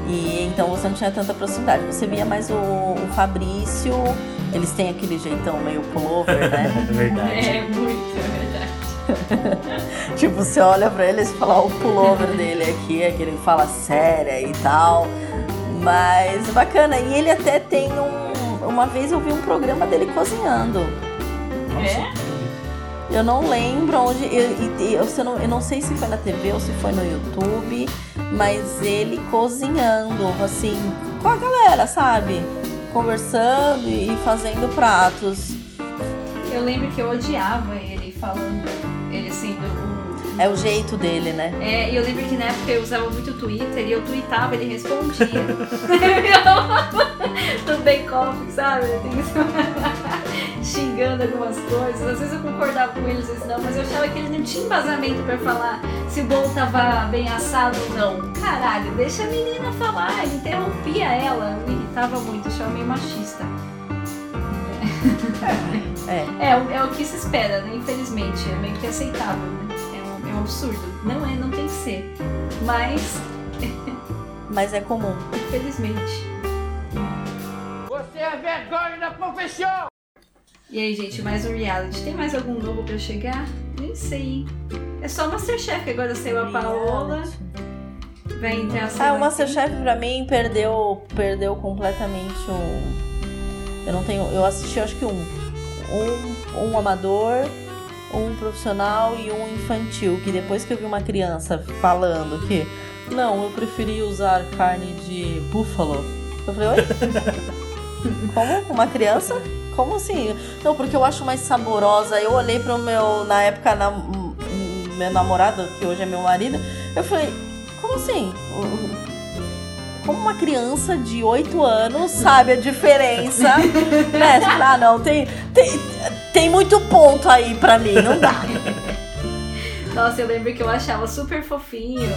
E então você não tinha tanta proximidade. Você via mais o, o Fabrício, eles têm aquele jeitão meio pullover, né? É verdade. É muito, é verdade. tipo, você olha pra ele e fala "Ó, o pullover dele aqui, é que ele fala séria e tal. Mas bacana. E ele até tem um. Uma vez eu vi um programa dele cozinhando. Nossa, Eu não lembro onde. Eu, eu, eu não, eu não sei se foi na TV ou se foi no YouTube, mas ele cozinhando, assim, com a galera, sabe? Conversando e fazendo pratos. Eu lembro que eu odiava ele falando, ele sendo. É o jeito dele, né? É, e eu lembro que na época eu usava muito o Twitter e eu tweetava, ele respondia. Do Bake Off, sabe? Xingando algumas coisas. Às vezes eu concordava com ele, às vezes não, mas eu achava que ele não tinha embasamento pra falar se o bolo tava bem assado ou não. Caralho, deixa a menina falar, ele interrompia ela, me irritava muito, eu achava meio machista. É. É, o- é o que se espera, né? Infelizmente. É meio que aceitável, né? É um, é um absurdo. Não é, não tem que ser. Mas, Mas é comum. infelizmente. Você é vergonha da profissão! E aí, gente, mais um reality. Tem mais algum novo pra chegar? Nem sei, hein? É só o Masterchef, que agora saiu a Paola. Vai entrar a Ah, o Masterchef pra mim perdeu, perdeu completamente um. Eu não tenho. Eu assisti acho que um. Um, um amador, um profissional e um infantil. Que depois que eu vi uma criança falando que não, eu preferi usar carne de búfalo. Eu falei, oi? Como? Uma criança? Como assim? Não, porque eu acho mais saborosa. Eu olhei pro meu, na época, nam- meu namorado, que hoje é meu marido, eu falei, como assim? Como uma criança de 8 anos sabe a diferença? né? Ah, não, tem, tem, tem muito ponto aí pra mim, não dá. Nossa, eu lembro que eu achava super fofinho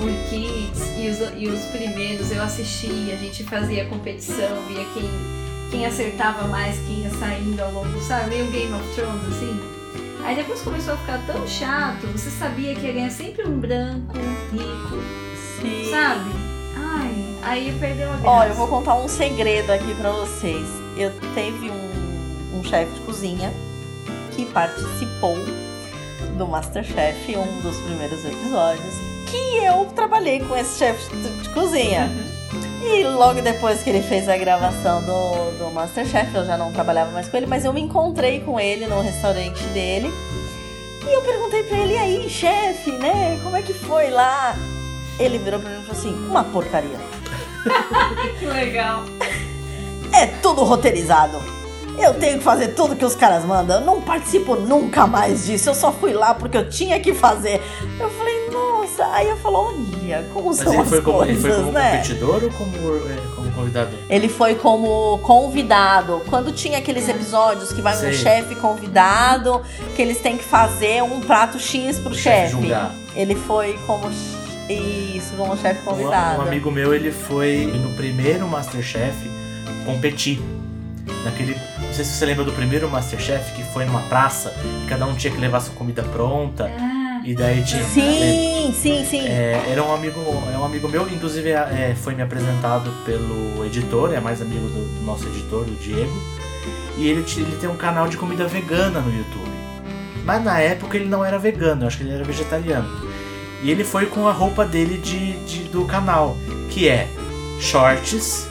o Kids e os, e os primeiros eu assistia, a gente fazia competição, via quem, quem acertava mais, quem ia saindo ao longo, sabe? Meio Game of Thrones, assim. Aí depois começou a ficar tão chato, você sabia que ia ganhar sempre um branco, rico, Sim. sabe? Ai, aí perdeu a graça. Ó, eu vou contar um segredo aqui pra vocês. Eu teve um, um chefe de cozinha que participou do Masterchef, um dos primeiros episódios, que eu trabalhei com esse chefe de cozinha. E logo depois que ele fez a gravação do, do Masterchef, eu já não trabalhava mais com ele, mas eu me encontrei com ele no restaurante dele. E eu perguntei pra ele, e aí, chefe, né? Como é que foi lá? Ele virou pra mim e falou assim: uma porcaria. Que legal. É tudo roteirizado. Eu tenho que fazer tudo que os caras mandam. Eu não participo nunca mais disso. Eu só fui lá porque eu tinha que fazer. Eu falei, nossa. Aí eu falei, olha, como Mas são ele as foi, como, ele coisas, foi como né? competidor ou como, é, como convidado? Ele foi como convidado. Quando tinha aqueles episódios que vai um Sei. chefe convidado, que eles têm que fazer um prato X pro O chefe chefe. julgar. Ele foi como isso, como chefe Um, convidado. um amigo meu, ele foi no primeiro Masterchef competir. Naquele. Não sei se você lembra do primeiro Masterchef, que foi numa praça, e cada um tinha que levar sua comida pronta. Ah, E daí tinha. Sim, sim, sim. É, era um amigo, é um amigo meu, inclusive é, foi me apresentado pelo editor, é mais amigo do, do nosso editor, o Diego. E ele, ele tem um canal de comida vegana no YouTube. Mas na época ele não era vegano, eu acho que ele era vegetariano. E ele foi com a roupa dele de, de- do canal, que é shorts,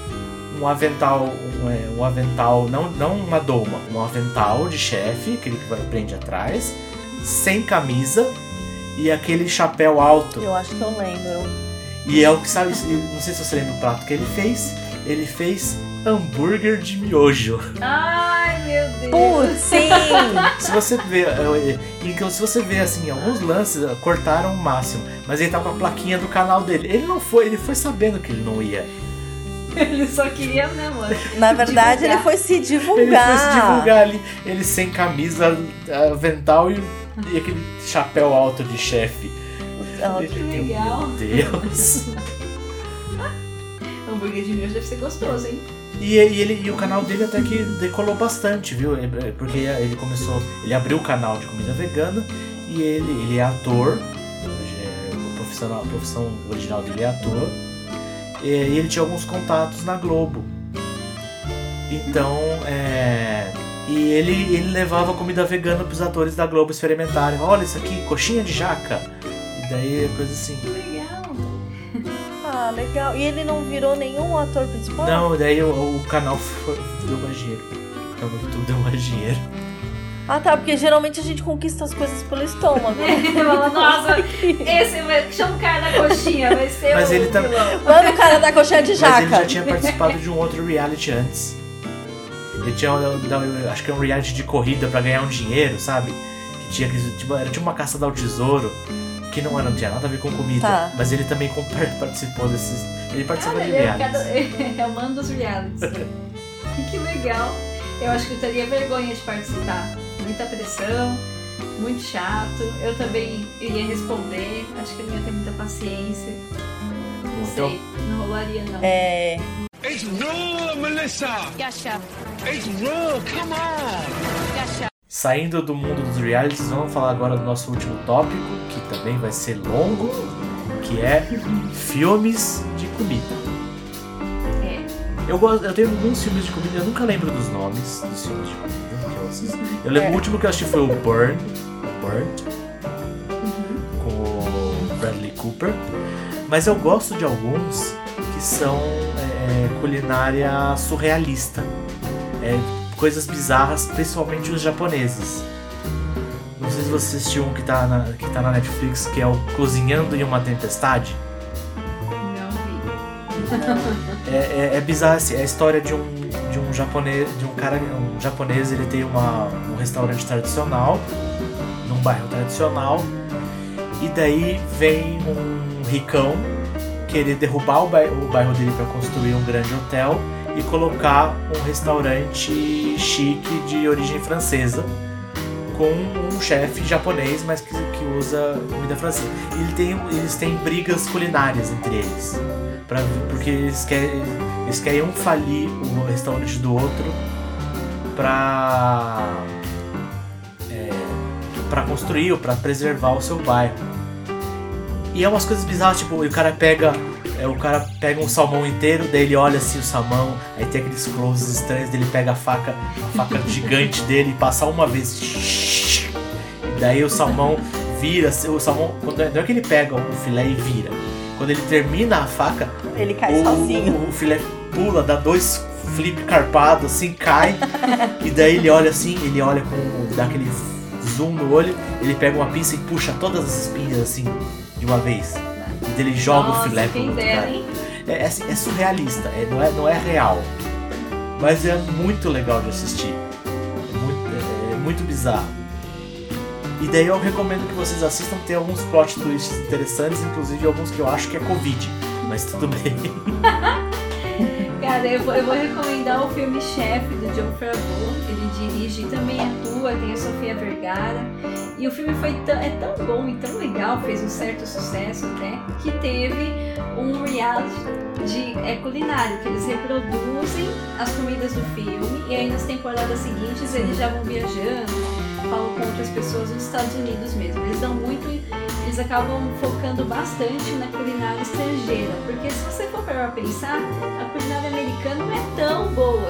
um avental, um, é, um avental, não, não uma doma, um avental de chefe, aquele que prende atrás, sem camisa e aquele chapéu alto. Eu acho que eu lembro. E é o que sabe, não sei se você lembra o prato que ele fez. Ele fez hambúrguer de miojo. Ai, meu Deus. Putz, sim! Se você vê, então se você vê assim, alguns lances cortaram o máximo, mas ele tá com a plaquinha do canal dele. Ele não foi, ele foi sabendo que ele não ia. Ele só queria, né, mano? Na verdade, Divulgar. ele foi se Ele divulgar. foi se divulgar ali, ele sem camisa, avental e, e aquele chapéu alto de chefe. Ela- Ele, legal. Meu Deus. Hambúrguer de miojo deve ser gostoso, hein? E, e ele, e o canal dele até que decolou bastante, viu? É, Porque ele começou. Ele abriu o canal de comida vegana e ele, ele é ator. é, profissional- a profissão original dele é ator. E, ele tinha alguns contatos na Globo. Então, é. E ele, ele levava comida vegana pros atores da Globo experimentarem. Olha isso aqui, coxinha de jaca. E daí coisa assim. Legal. Ah, legal. E ele não virou nenhum ator principal? Não, daí o, o canal foi- deu mais dinheiro. O canal do YouTube deu mais dinheiro. Ah, tá, porque geralmente a gente conquista as coisas pelo estômago. Fala, Nossa, esse vai. Chama o cara da coxinha, vai ser Mas o ele tá-. Manda o cara da coxinha de jaca. Mas ele já tinha participado de um outro reality antes. Ele tinha, um- acho que é um reality de corrida pra ganhar um dinheiro, sabe? Que tinha tipo, era tipo uma caça ao tesouro, que não, era, não tinha nada a ver com comida. Tá. Mas ele também participou desses. Ele participou Ah, de é, realities. cada- é o mano dos realities. que legal. Eu acho que eu teria vergonha de participar. Muita pressão, muito chato. Eu também iria responder. Acho que eu não ia ter muita paciência. Não sei, não rolaria não. É. It's real, Melissa! It's real, come on! Saindo do mundo dos realities, vamos falar agora do nosso último tópico, que também vai ser longo, que é filmes de comida. É. Eu, gosto, eu tenho alguns filmes de comida, eu nunca lembro dos nomes dos filmes de comida que eu lembro É. o último que eu assisti foi o Burn, Burnt, com o Bradley Cooper. Mas eu gosto de alguns que são é, culinária surrealista. É, coisas bizarras, principalmente os japoneses. Não sei se você assistiu um que tá, na, que tá na Netflix, que é o Cozinhando em uma Tempestade. Não vi. É, é, é bizarro, assim, é a história de um, de um japonês, de um cara, um japonês, ele tem uma, um restaurante tradicional, num bairro tradicional, e daí vem um ricão querer derrubar o bairro, o bairro dele para construir um grande hotel e colocar um restaurante chique de origem francesa com um chefe japonês, mas que, que usa comida francesa. E ele tem, eles têm brigas culinárias entre eles. Pra, porque eles querem, eles querem um falir o restaurante do outro pra, é, pra construir ou pra preservar o seu bairro. E é umas coisas bizarras, tipo, o cara pega. é, o cara pega um salmão inteiro, daí ele olha assim o salmão, aí tem aqueles closes estranhos, daí ele pega a faca, a faca gigante dele e passa uma vez. E daí o salmão vira, o salmão. Quando, não é que ele pega o filé e vira. Quando ele termina a faca, Ele cai o, sozinho. o filé pula, dá dois flip carpado, assim, cai. e daí ele olha assim, ele olha com. dá aquele zoom no olho, ele pega uma pinça e puxa todas as espinhas assim, de uma vez. E daí ele joga Nossa, o filé pro outro dera, cara. É, é, assim, é surrealista, é, não, é, não é real. Mas é muito legal de assistir. É muito, é- é muito bizarro. E daí eu recomendo que vocês assistam, tem alguns plot twists interessantes, inclusive alguns que eu acho que é Covid. Mas tudo bem. Cara, eu vou, eu vou recomendar o filme Chefe do John Favreau. Ele dirige e também atua, tem a Sofia Vergara. E o filme foi tão, é tão bom e tão legal, fez um certo sucesso até, que teve um reality de é, culinário, que eles reproduzem as comidas do filme e aí nas temporadas seguintes eles já vão viajando, falam com outras pessoas nos Estados Unidos mesmo. Eles dão muito eles acabam focando bastante na culinária estrangeira, porque se você for para pensar, a culinária americana não é tão boa,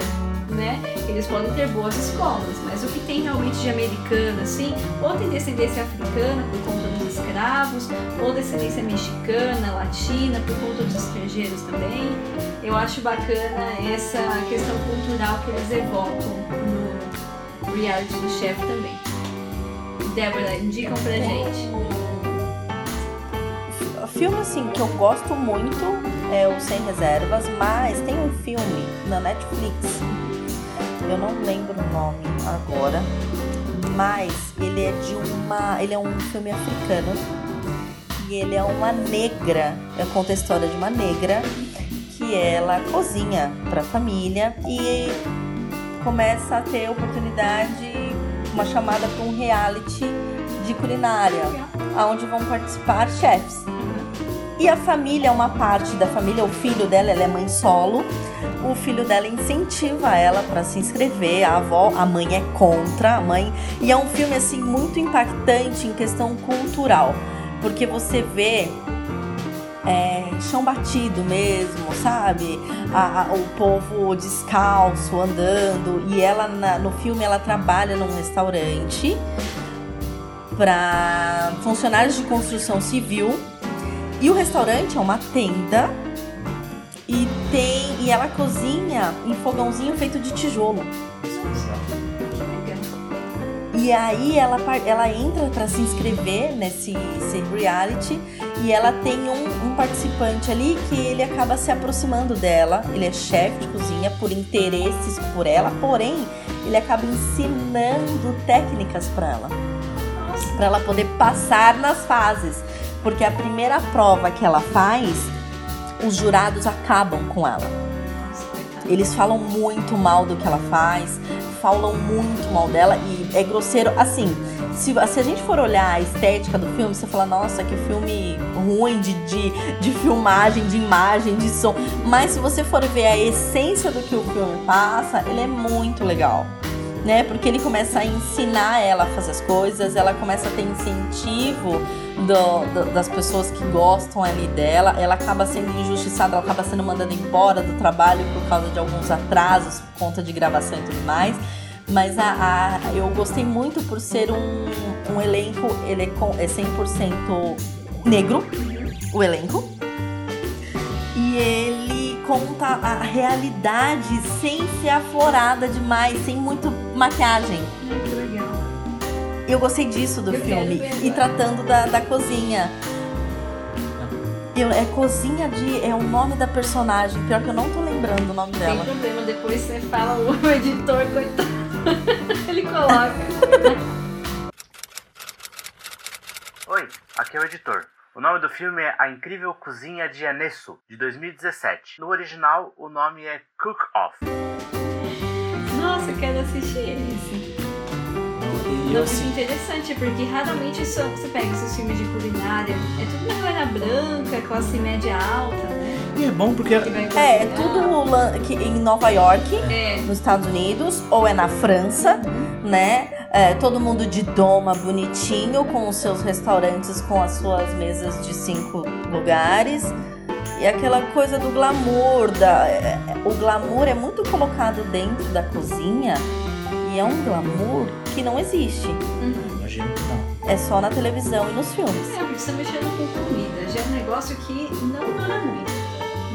né? Eles podem ter boas escolas, mas o que tem realmente de americano, assim, ou tem descendência africana por conta dos escravos, ou descendência mexicana, latina por conta dos estrangeiros também. Eu acho bacana essa questão cultural que eles evocam no reality do chefe também. Débora, indicam pra gente. Filme assim que eu gosto muito é o Sem Reservas, mas tem um filme na Netflix. Eu não lembro o nome agora, mas ele é de uma, ele é um filme africano e ele é uma negra, é, conta a história de uma negra que ela cozinha para família e começa a ter oportunidade, uma chamada para um reality de culinária, onde vão participar chefs. E a família, uma parte da família, o filho dela, ela é mãe solo. O filho dela incentiva ela para se inscrever. A avó, a mãe é contra, a mãe. E é um filme assim muito impactante em questão cultural, porque você vê é, chão batido mesmo, sabe? A- a- o povo descalço andando e ela na- no filme ela trabalha num restaurante para funcionários de construção civil e o restaurante é uma tenda e tem e ela cozinha em fogãozinho feito de tijolo. E aí ela, ela entra para se inscrever nesse esse reality e ela tem um, um participante ali que ele acaba se aproximando dela. Ele é chefe de cozinha por interesses por ela, porém ele acaba ensinando técnicas para ela, para ela poder passar nas fases, porque a primeira prova que ela faz, os jurados acabam com ela. Eles falam muito mal do que ela faz, falam muito mal dela e é grosseiro. Assim, se, se a gente for olhar a estética do filme, você fala, nossa, que filme ruim de, de, de filmagem, de imagem, de som. Mas se você for ver a essência do que o filme passa, ele é muito legal. Né? Porque ele começa a ensinar ela a fazer as coisas, ela começa a ter incentivo do- do- das pessoas que gostam ali dela, ela acaba sendo injustiçada, ela acaba sendo mandada embora do trabalho por causa de alguns atrasos, por conta de gravação e tudo mais. Mas a, a- eu gostei muito por ser um, um elenco, ele é, com- é 100% negro, o elenco. E ele conta a realidade sem ser aflorada demais, sem muito maquiagem. Que legal. Eu gostei disso do Eu filme. E tratando da, da cozinha. Eu- é cozinha de. É o nome da personagem. Pior que eu não tô lembrando o nome Sem dela. problema, depois você fala o editor, coitado. Ele coloca. Oi, aqui é o editor. O nome do filme é A Incrível Cozinha de Anesso, de 2017. No original, o nome é Cook Off. Nossa, eu quero assistir esse. E Não, assim, muito interessante, porque raramente só você pega esses filmes de culinária. É tudo uma galera branca, classe média alta, né? e é bom porque É, é tudo que- em Nova York, É. nos Estados Unidos, ou é na França, né? É, todo mundo de doma bonitinho, com os seus restaurantes, com as suas mesas de cinco lugares. E aquela coisa do glamour, da, é, é, o glamour é muito colocado dentro da cozinha e é um glamour que não existe. Uhum. Imagino que não. é só na televisão e nos filmes. É, porque você mexendo com comida. Já é um negócio que não dura muito.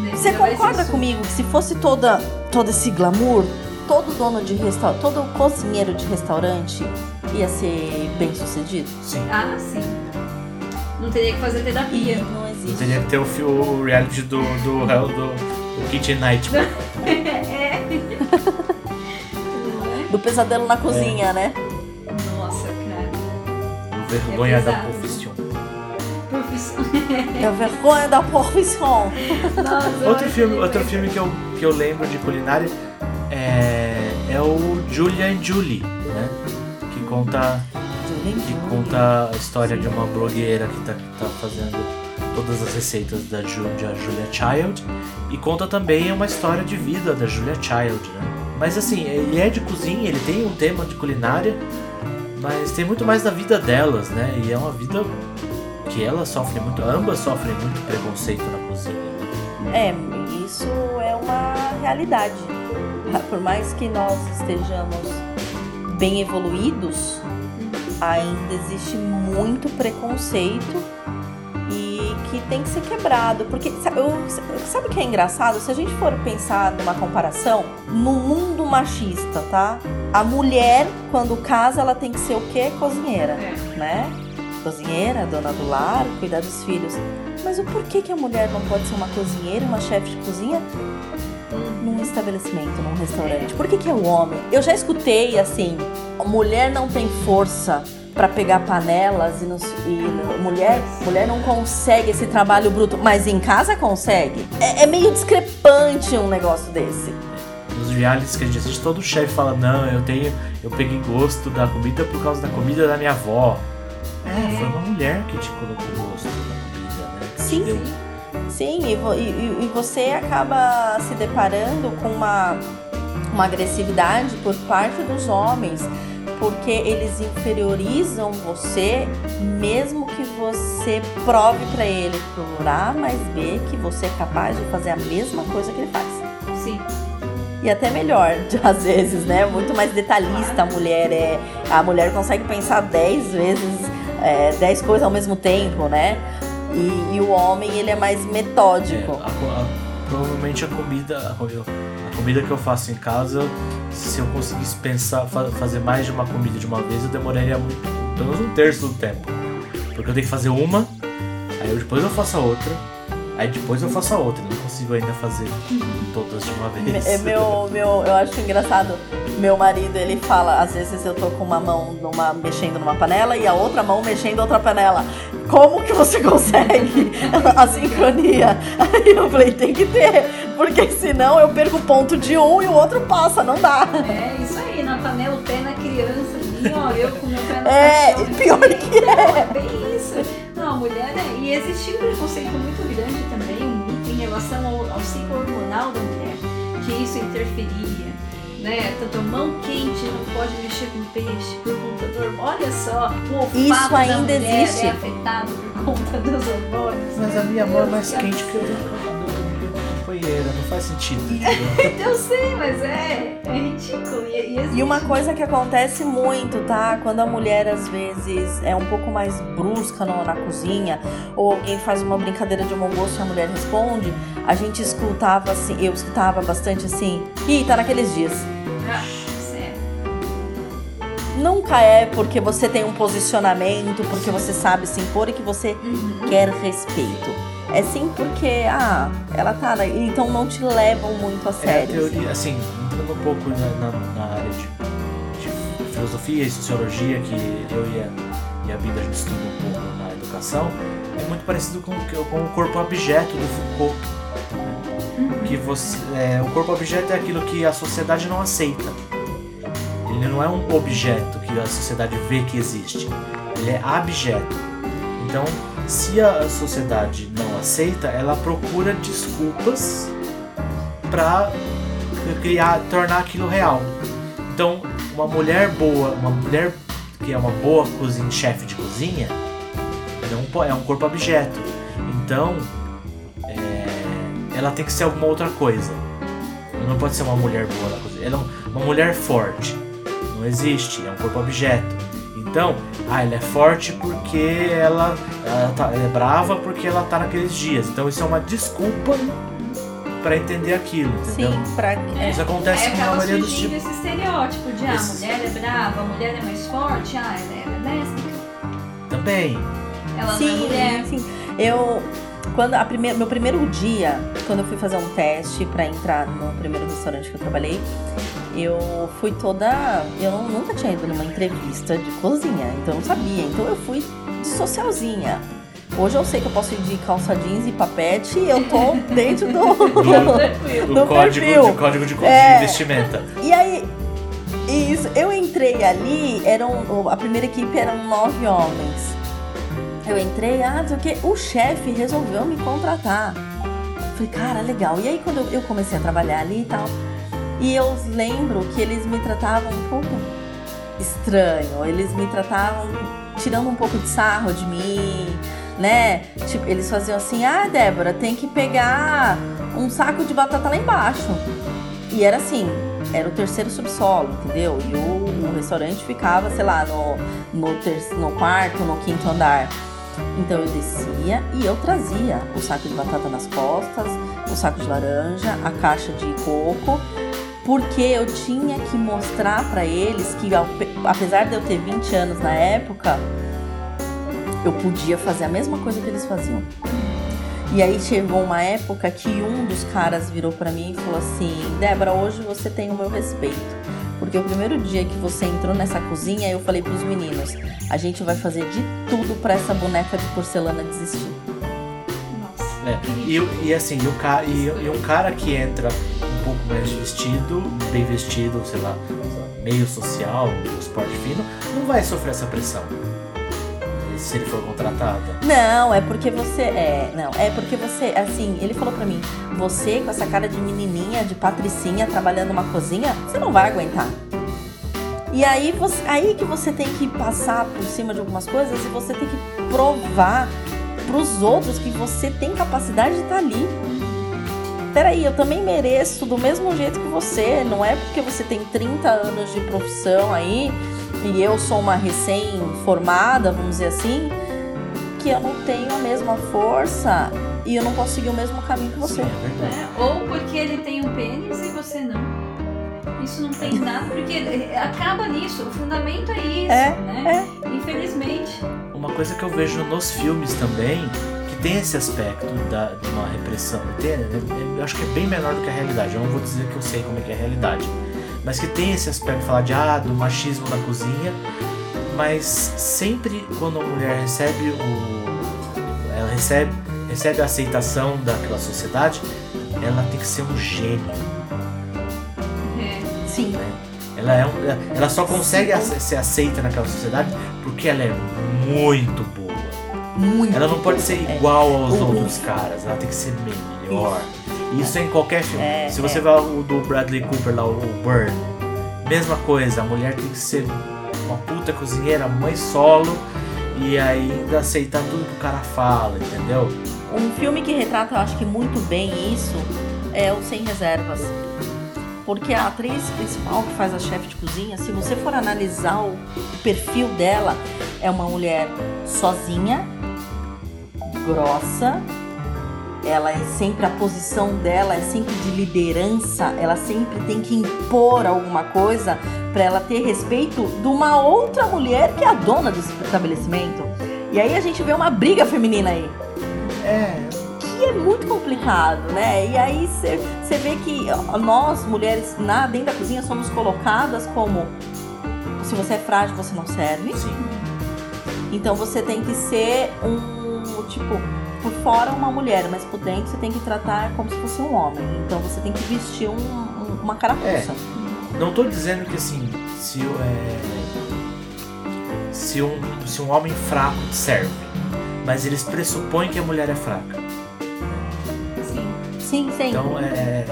né? Você concorda comigo que se fosse toda, todo esse glamour, todo dono de restaurante, todo cozinheiro de restaurante ia ser bem sucedido? Sim. Ah, sim. Não teria que fazer terapia. não Não existe. teria que ter o, o reality do, do, do, do Kitchen Nightmare. é. Não é? Do pesadelo na cozinha, né? Nossa, cara. O vergonha da pesado. profissão. Profissão. É a vergonha da profissão. Nossa, Outro filme, que outro filme que eu, que eu lembro de culinária é, é o Julia and Julie, né? Que conta, que conta a história de uma blogueira que tá, tá fazendo todas as receitas da, Ju, Julia Child e conta também uma história de vida da Julia Child, né? Mas assim, ele é de cozinha, ele tem um tema de culinária, mas tem muito mais da vida delas, né? E é uma vida que ela sofre muito, ambas sofrem muito preconceito na cozinha. É, isso é uma realidade. Por mais que nós estejamos bem evoluídos, ainda existe muito preconceito e que tem que ser quebrado. Porque eu- sabe o que é engraçado? Se a gente for pensar numa comparação, no mundo machista, tá? A mulher, quando casa, ela tem que ser o quê? Cozinheira, né? Cozinheira, dona do lar, cuidar dos filhos. Mas o porquê que a mulher não pode ser uma cozinheira, uma chefe de cozinha num estabelecimento, num restaurante? Por que, que é o homem? Eu já escutei assim: mulher não tem força pra pegar panelas e, não, e mulher, mulher não consegue esse trabalho bruto, mas em casa consegue. É, é meio discrepante um negócio desse. Nos realities que a gente assiste, todo chefe fala, não, eu tenho. Eu peguei gosto da comida por causa da comida da minha avó. É, foi uma mulher que te colocou gosto da comida, né? Que Sim, deu- Sim, e, e- e- e você acaba se deparando com uma, uma agressividade por parte dos homens, porque eles inferiorizam você, mesmo que você prove pra ele por A mais B que você é capaz de fazer a mesma coisa que ele faz. Sim. E até melhor, às vezes, né? Muito mais detalhista a mulher é. A mulher consegue pensar 10 vezes, é, 10 coisas ao mesmo tempo, né? E, e o homem, ele é mais É, metódico. a co- a- provavelmente a comida, a comida, que eu faço em casa, se eu conseguisse pensar, fa- fazer mais de uma comida de uma vez, eu demoraria muito, pelo menos um terço do tempo. Porque eu tenho que fazer uma, aí depois eu faço a outra, aí depois eu faço a outra. Eu não consigo ainda fazer todas de uma vez. É meu, meu, eu acho engraçado. Meu marido, ele fala, às vezes eu tô com uma mão numa, mexendo numa panela e a outra mão mexendo em outra panela. Como que você consegue a sincronia? Aí eu falei, tem que ter, porque senão eu perco o ponto de um e o outro passa, não dá. É isso aí, na panela, o pé na criança ali, ó, eu com o meu pé no É, cachorro. pior que é. É bem isso. Não, a mulher, é, e existia um preconceito muito grande também, em relação ao, ao ciclo hormonal da mulher, que isso interferia. Né? Tanto a mão quente não pode mexer com peixe por conta do hormônio. Olha só, o olfato Isso da ainda mulher existe. é afetado por conta dos hormônios. Mas a minha mão é mais quente que o companheiro, não faz sentido. Eu sei, mas é, é ridículo. E, e. E uma coisa que acontece muito, tá? Quando a mulher às vezes é um pouco mais brusca no- na cozinha, ou alguém faz uma brincadeira de mau gosto e a mulher responde, a gente escutava assim, eu escutava bastante assim, ih, tá naqueles dias. Ah. Nunca é porque você tem um posicionamento, porque você sabe se impor e que você Uhum. quer respeito. É sim porque, ah, ela tá, então não te levam muito a É a sério. teoria, assim, entrando um pouco na, na- na área de, de filosofia e sociologia, que eu e a, e a Bíblia a gente estuda um pouco na educação, é muito parecido com, com o corpo objeto do Foucault. né? Que você, é, o corpo objeto é aquilo que a sociedade não aceita. Ele não é um objeto que a sociedade vê que existe. Ele é abjeto. Então, se a sociedade não aceita, ela procura desculpas para criar, tornar aquilo real. Então, uma mulher boa, uma mulher que é uma boa cozinha, chefe de cozinha, po- é um corpo objeto. Então, é, ela tem que ser alguma outra coisa. Ela não pode ser uma mulher boa na cozinha. Ela é um- uma mulher forte. Não existe, é um corpo objeto. Então, ah, ela é forte porque ela, ela, tá, ela é brava porque ela tá naqueles dias. Então isso é uma desculpa para entender aquilo, entendeu? Sim, pra. É. Isso acontece com a maioria dos tipos. esse estereótipo de ah, a Esse- mulher é brava, a mulher é mais forte, ah, ela é lésbica, Também. ela não é Sim, mulher. sim. Eu. Quando a primeira, meu primeiro dia, quando eu fui fazer um teste pra entrar no primeiro restaurante que eu trabalhei, eu fui toda. Eu nunca tinha ido numa entrevista de cozinha, então eu não sabia. Então eu fui de socialzinha. Hoje eu sei que eu posso ir de calça jeans e papete e eu tô dentro do. Tranquilo. O No código, perfil. de, código de, de É. vestimenta. E aí, isso, eu entrei ali, eram, a primeira equipe eram nove homens. Eu entrei, ah, não sei o chefe resolveu me contratar. Falei, cara, legal. E aí quando eu comecei a trabalhar ali e tal, e eu lembro que eles me tratavam um pouco estranho, eles me tratavam tirando um pouco de sarro de mim, né? Tipo, eles faziam assim, ah, Débora, tem que pegar um saco de batata lá embaixo. E era assim, era o terceiro subsolo, entendeu? E o, o restaurante ficava, sei lá, no, no, ter- no quarto, no quinto andar. Então eu descia e eu trazia o saco de batata nas costas, o saco de laranja, a caixa de coco, porque eu tinha que mostrar pra eles que, apesar de eu ter 20 anos na época, eu podia fazer a mesma coisa que eles faziam. E aí chegou uma época que um dos caras virou pra mim e falou assim: Débora, hoje você tem o meu respeito. Porque o primeiro dia que você entrou nessa cozinha, eu falei pros meninos: a gente vai fazer de tudo pra essa boneca de porcelana desistir. É, e, e assim, e, o e, e um cara que entra pouco mais vestido, bem vestido, sei lá, meio social, esporte fino, não vai sofrer essa pressão. Se ele for contratado. Não, é porque você. É, não, é porque você. Assim, ele falou pra mim: você com essa cara de menininha, de patricinha, trabalhando numa cozinha, você não vai aguentar. E aí, você, aí que você tem que passar por cima de algumas coisas e você tem que provar pros outros que você tem capacidade de estar ali. Peraí, eu também mereço do mesmo jeito que você. Não é porque você tem 30 anos de profissão aí e eu sou uma recém-formada, vamos dizer assim, que eu não tenho a mesma força e eu não posso seguir o mesmo caminho que você. Sim, é verdade. né? Ou porque ele tem um pênis e você não. Isso não tem nada, porque acaba nisso. O fundamento é isso, É, né? Infelizmente. Uma coisa que eu vejo nos filmes também, tem esse aspecto da, de uma repressão, tem- é- é- eu acho que é bem menor do que a realidade. Eu não vou dizer que eu sei como é que é a realidade, mas que tem esse aspecto de falar de ah, do machismo na cozinha, mas sempre quando a mulher recebe o, ela recebe recebe a aceitação daquela sociedade, ela tem que ser um gênio. É. Sim, Ela, é um- ela- só consegue ace- ser aceita naquela sociedade porque ela é muito boa. Muito. Ela não pode ser É. igual aos O- outros caras, ela tem que ser melhor. Isso é em qualquer filme. É, Se você é. vai o do Bradley Cooper lá, o Burn, mesma coisa, a mulher tem que ser uma puta cozinheira, mãe solo e ainda aceitar tudo que o cara fala, entendeu? Um filme que retrata, eu acho que muito bem isso, é o Sem Reservas. Porque a atriz principal que faz a chefe de cozinha, se você for analisar o perfil dela, é uma mulher sozinha, grossa, ela é sempre a posição dela é sempre de liderança, ela sempre tem que impor alguma coisa para ela ter respeito de uma outra mulher que é a dona do estabelecimento. E aí a gente vê uma briga feminina aí É, que é muito complicado, né? E aí você vê que nós, mulheres, na, dentro da cozinha, somos colocadas como se você é frágil, você não serve. sim. Então você tem que ser um, tipo, por fora uma mulher, mas por dentro você tem que tratar como se fosse um homem. Então você tem que vestir um- um- uma carapuça. Não tô dizendo que assim, se, é, se, um, se um homem fraco serve, mas eles pressupõem que a mulher é fraca. Sim. Sim, sim. Então é. é-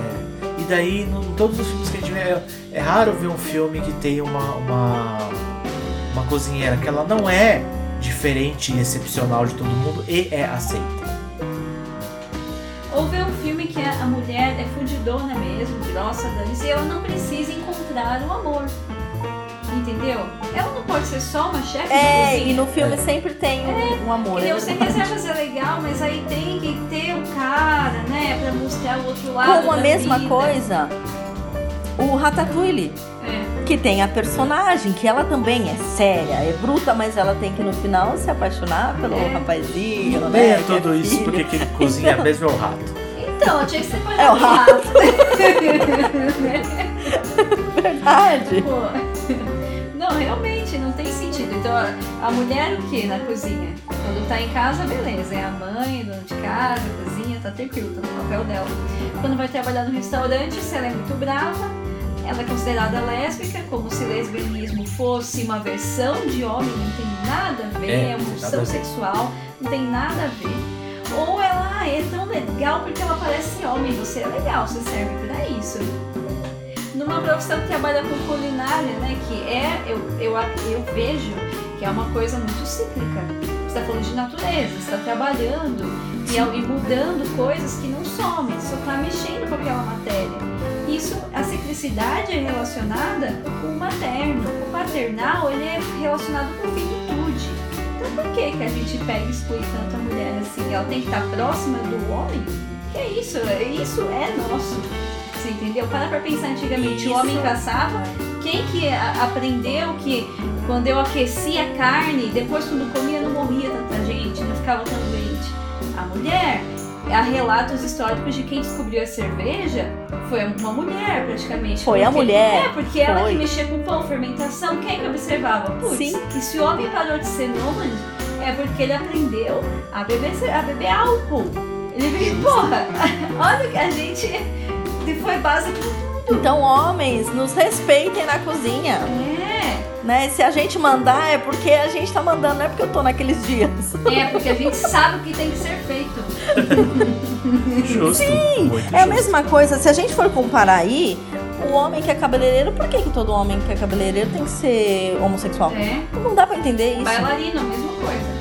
E daí, em todos os filmes que a gente vê, é, é raro ver um filme que tem uma, uma, uma cozinheira que ela não é diferente e excepcional de todo mundo e é aceita. Ou ver um filme que a mulher é fudidona mesmo, grossa, dane e ela não precisa encontrar o amor. Entendeu? Ela não pode ser só uma chefe É, de e no filme sempre tem um, um amor. é Entendeu? Você verdade. quer fazer legal, mas aí tem que ter um cara, né? Pra mostrar o outro lado. Como a mesma vida. coisa, o Ratatouille. Que tem a personagem, que ela também é séria, é bruta, mas ela tem que no final se apaixonar pelo É. rapazinho, Não né? é tudo isso filho. porque quem cozinha mesmo é o rato. Então, tinha que ser É o rato. Verdade. Pô. Não, realmente, não tem sentido. Então, a- a mulher o que na cozinha? Quando tá em casa, beleza, é a mãe, dona de casa, cozinha, tá tranquilo, tá no papel dela. Quando vai trabalhar no restaurante, se ela é muito brava, ela é considerada lésbica, como se lesbianismo fosse uma versão de homem, não tem nada a ver, É, é, uma tem nada a opção ver. sexual, não tem nada a ver. Ou ela ah, é tão legal porque ela parece homem, você é legal, você serve pra isso numa profissão que trabalha com culinária, né? Que é, eu, eu, eu vejo que é uma coisa muito cíclica. Você está falando de natureza, você está trabalhando e, e mudando coisas que não somem, só está mexendo com aquela matéria. Isso, a ciclicidade é relacionada com o materno. O paternal, ele é relacionado com finitude. Então por que, que a gente pega e exclui tanto a mulher assim? Ela tem que estar próxima do homem? Que é isso? Isso é nosso. Você entendeu? Para pra pensar antigamente, o homem caçava, quem que aprendeu que quando eu aquecia a carne, depois quando comia não morria tanta gente, não ficava tão doente? A mulher. Há relatos históricos de quem descobriu a cerveja foi uma mulher, praticamente. Foi a Porque- mulher. É, porque ela Foi. que mexia com pão, fermentação, quem que observava? Putz, Sim. e se o homem parou de ser nômade, é porque ele aprendeu a beber, a beber álcool. Ele veio, porra, olha que a gente foi base pra Então, homens, nos respeitem na cozinha, É, né? Se a gente mandar é porque a gente tá mandando, não é porque eu tô naqueles dias. é, porque a gente sabe o que tem que ser feito. Justo. Muito É a justo. mesma coisa, se a gente for comparar aí, o homem que é cabeleireiro, por que, que todo homem que é cabeleireiro tem que ser homossexual? É, Não dá pra entender isso. bailarino, a mesma coisa.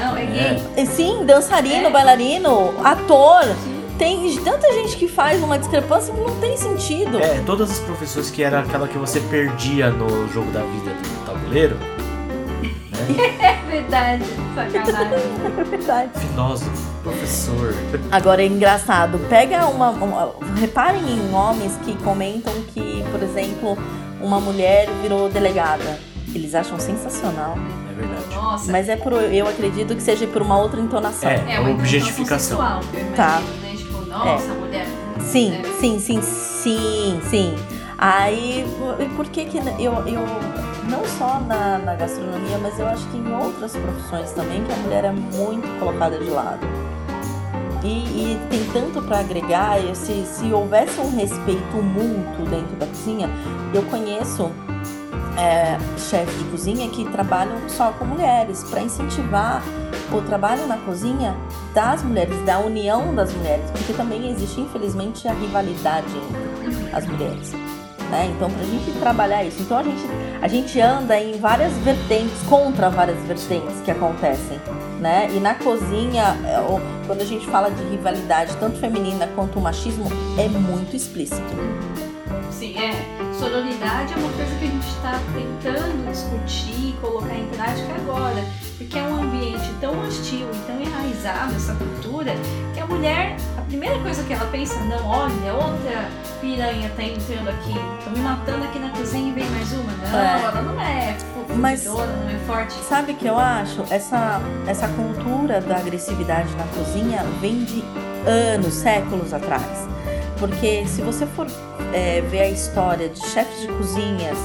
Não, é gay. E Sim, dançarino, É. bailarino, ator. Sim. Tem tanta gente que faz uma discrepância que não tem sentido. É, todas as profissões que era aquela que você perdia no jogo da vida do tabuleiro. Né? É verdade, sacanagem. É verdade. Filósofo, professor. Agora é engraçado, pega uma, uma- Reparem em homens que comentam que, por exemplo, uma mulher virou delegada. Eles acham sensacional. É verdade. Nossa, Mas é por. Eu acredito que seja por uma outra entonação. É, é uma objetificação. sexual, eu imagino, Tá. Nossa, mulher. Sim, né? sim, sim, sim, sim. Aí, por que que eu, eu não só na, na gastronomia, mas eu acho que em outras profissões também, que a mulher é muito colocada de lado. E, e tem tanto para agregar, e se, se houvesse um respeito mútuo dentro da cozinha, eu conheço é, chefes de cozinha que trabalham só com mulheres, para incentivar o trabalho na cozinha das mulheres, da união das mulheres, porque também existe, infelizmente, a rivalidade entre as mulheres. Né? Então, para a gente trabalhar isso, então a gente, a gente anda em várias vertentes, contra várias vertentes que acontecem. Né? E na cozinha, é, quando a gente fala de rivalidade, tanto feminina quanto machismo, é muito explícito. Sim, é. Sororidade é uma coisa que a gente está tentando discutir e colocar em prática agora. Porque é um ambiente tão hostil e tão enraizado essa cultura que a mulher, a primeira coisa que ela pensa, não, olha, outra piranha tá entrando aqui, tô me matando aqui na cozinha e vem mais uma. Não, É. ela não é Mas- não é forte. Sabe o que eu acho? Essa, essa cultura da agressividade na cozinha vem de anos, séculos atrás. Porque se você for é, ver a história de chefes de cozinhas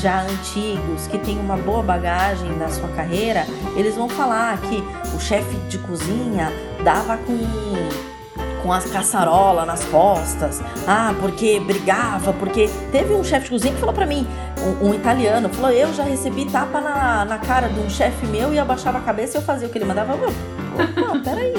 já antigos, que têm uma boa bagagem na sua carreira, eles vão falar que o chefe de cozinha dava com com as caçarolas nas costas, ah, porque brigava, porque teve um chefe de cozinha que falou pra mim, um, um italiano, falou, eu já recebi tapa na, na cara de um chefe meu e abaixava a cabeça e eu fazia o que ele mandava. Eu, Opa, peraí, não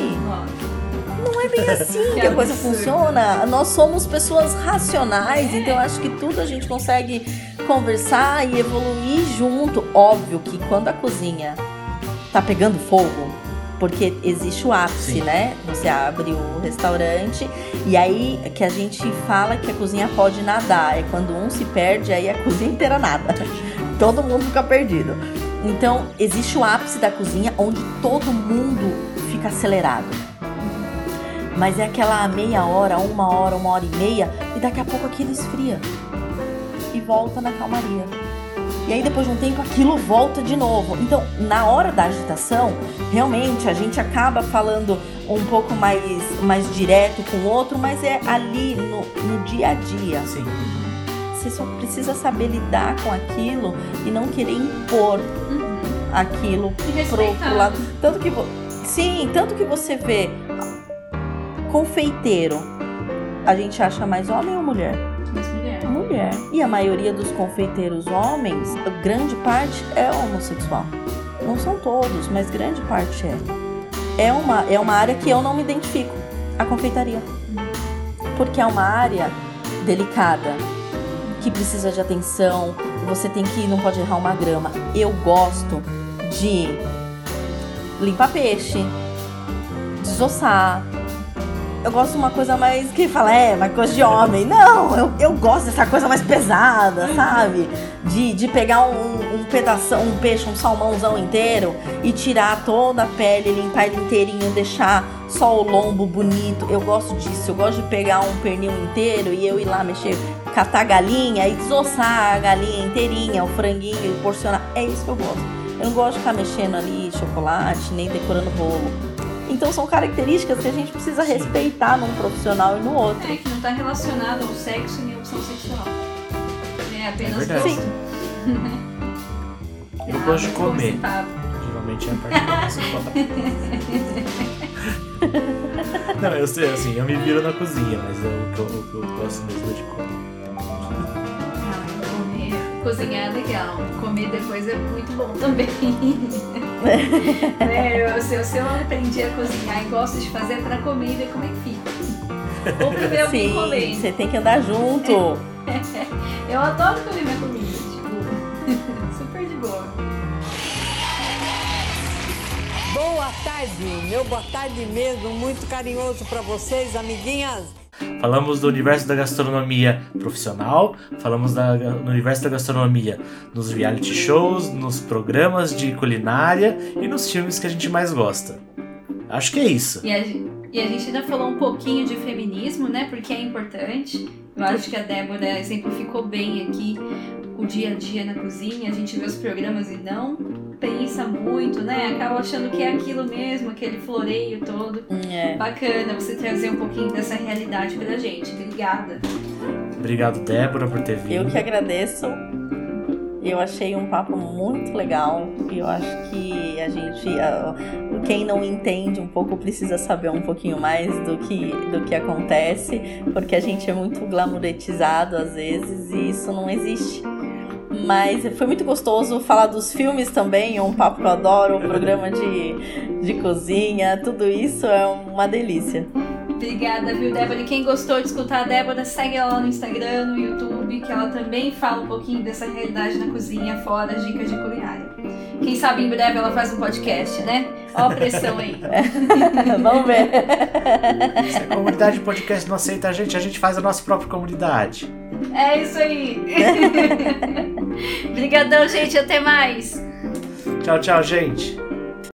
é bem assim que Que a coisa funciona. Nós somos pessoas racionais, então eu acho que tudo a gente consegue conversar e evoluir junto. Óbvio que quando a cozinha tá pegando fogo, Porque existe o ápice, Sim. né? Você abre o restaurante e aí que a gente fala que a cozinha pode nadar. É quando um se perde, aí a cozinha inteira nada. Todo mundo fica perdido. Então, existe o ápice da cozinha onde todo mundo fica acelerado. Mas é aquela meia hora, uma hora, uma hora e meia, e daqui a pouco aquilo esfria. E volta na calmaria. E aí depois de um tempo aquilo volta de novo. Então, na hora da agitação, realmente a gente acaba falando um pouco mais, mais direto com o outro, mas é ali no, no dia a dia. Sim. Você só precisa saber lidar com aquilo e não querer impor Uhum. aquilo pro, pro lado. Tanto que sim, tanto que você vê confeiteiro, a gente acha mais homem ou mulher? Mas mulher. Mulher. E a maioria dos confeiteiros homens, grande parte é homossexual. Não são todos, mas grande parte é. É uma, é uma área que eu não me identifico, a confeitaria. Porque é uma área delicada, que precisa de atenção, você tem que não pode errar uma grama. Eu gosto de limpar peixe, desossar. Eu gosto de uma coisa mais que fala, é, uma coisa de homem. Não, eu, eu gosto dessa coisa mais pesada, sabe? De, de pegar um, um pedaço, um peixe, um salmãozão inteiro e tirar toda a pele, limpar ele inteirinho, deixar só o lombo bonito. Eu gosto disso. Eu gosto de pegar um pernil inteiro e eu ir lá mexer, catar a galinha e desossar a galinha inteirinha, o franguinho e porcionar. É isso que eu gosto. Eu não gosto de ficar mexendo ali chocolate, nem decorando bolo. Então são características que a gente precisa respeitar num profissional e no outro. É, que não tá relacionado ao sexo nem à opção sexual. É apenas É gosto. Eu gosto de Ah, comer. Geralmente é a parte que eu faço foda. Não, eu sei, assim, eu me viro na cozinha, mas eu, o, que eu, o que eu gosto mesmo é de comer. Cozinhar é legal. Comer depois é muito bom também. é, eu, se, eu, se eu aprendi a cozinhar e gosto de fazer é pra comer e ver como é que fica. Ou pra ver alguém Sim, comer. você tem que andar junto. Eu adoro comer minha comida, tipo, super de boa. Boa tarde, meu boa tarde mesmo, muito carinhoso pra vocês, amiguinhas. Falamos do universo da gastronomia profissional, falamos da, no universo da gastronomia nos reality shows, nos programas de culinária e nos filmes que a gente mais gosta. Acho que é isso. E a, e a gente ainda falou um pouquinho de feminismo, né? Porque é importante. Eu acho que a Débora exemplificou bem aqui o dia a dia na cozinha. A gente vê os programas e não pensa muito, né? Acaba achando que é aquilo mesmo, aquele floreio todo. É. Bacana você trazer um pouquinho dessa realidade pra gente. Obrigada. Obrigado, Débora, por ter vindo. Eu que agradeço. Eu achei um papo muito legal. E eu acho que a gente. Quem não entende um pouco precisa saber um pouquinho mais do que, do que acontece, porque a gente é muito glamouretizado às vezes e isso não existe. Mas foi muito gostoso falar dos filmes também, um papo que eu adoro, um programa de, de cozinha, tudo isso é uma delícia. Obrigada, viu, Débora? E quem gostou de escutar a Débora, segue ela lá no Instagram, no YouTube, que ela também fala um pouquinho dessa realidade na cozinha, fora as dicas de culinária. Quem sabe em breve ela faz um podcast, né? Ó a pressão aí. Vamos ver. Se a comunidade de podcast não aceita a gente, a gente faz a nossa própria comunidade. É isso aí. Obrigadão, gente. Até mais. Tchau, tchau, gente.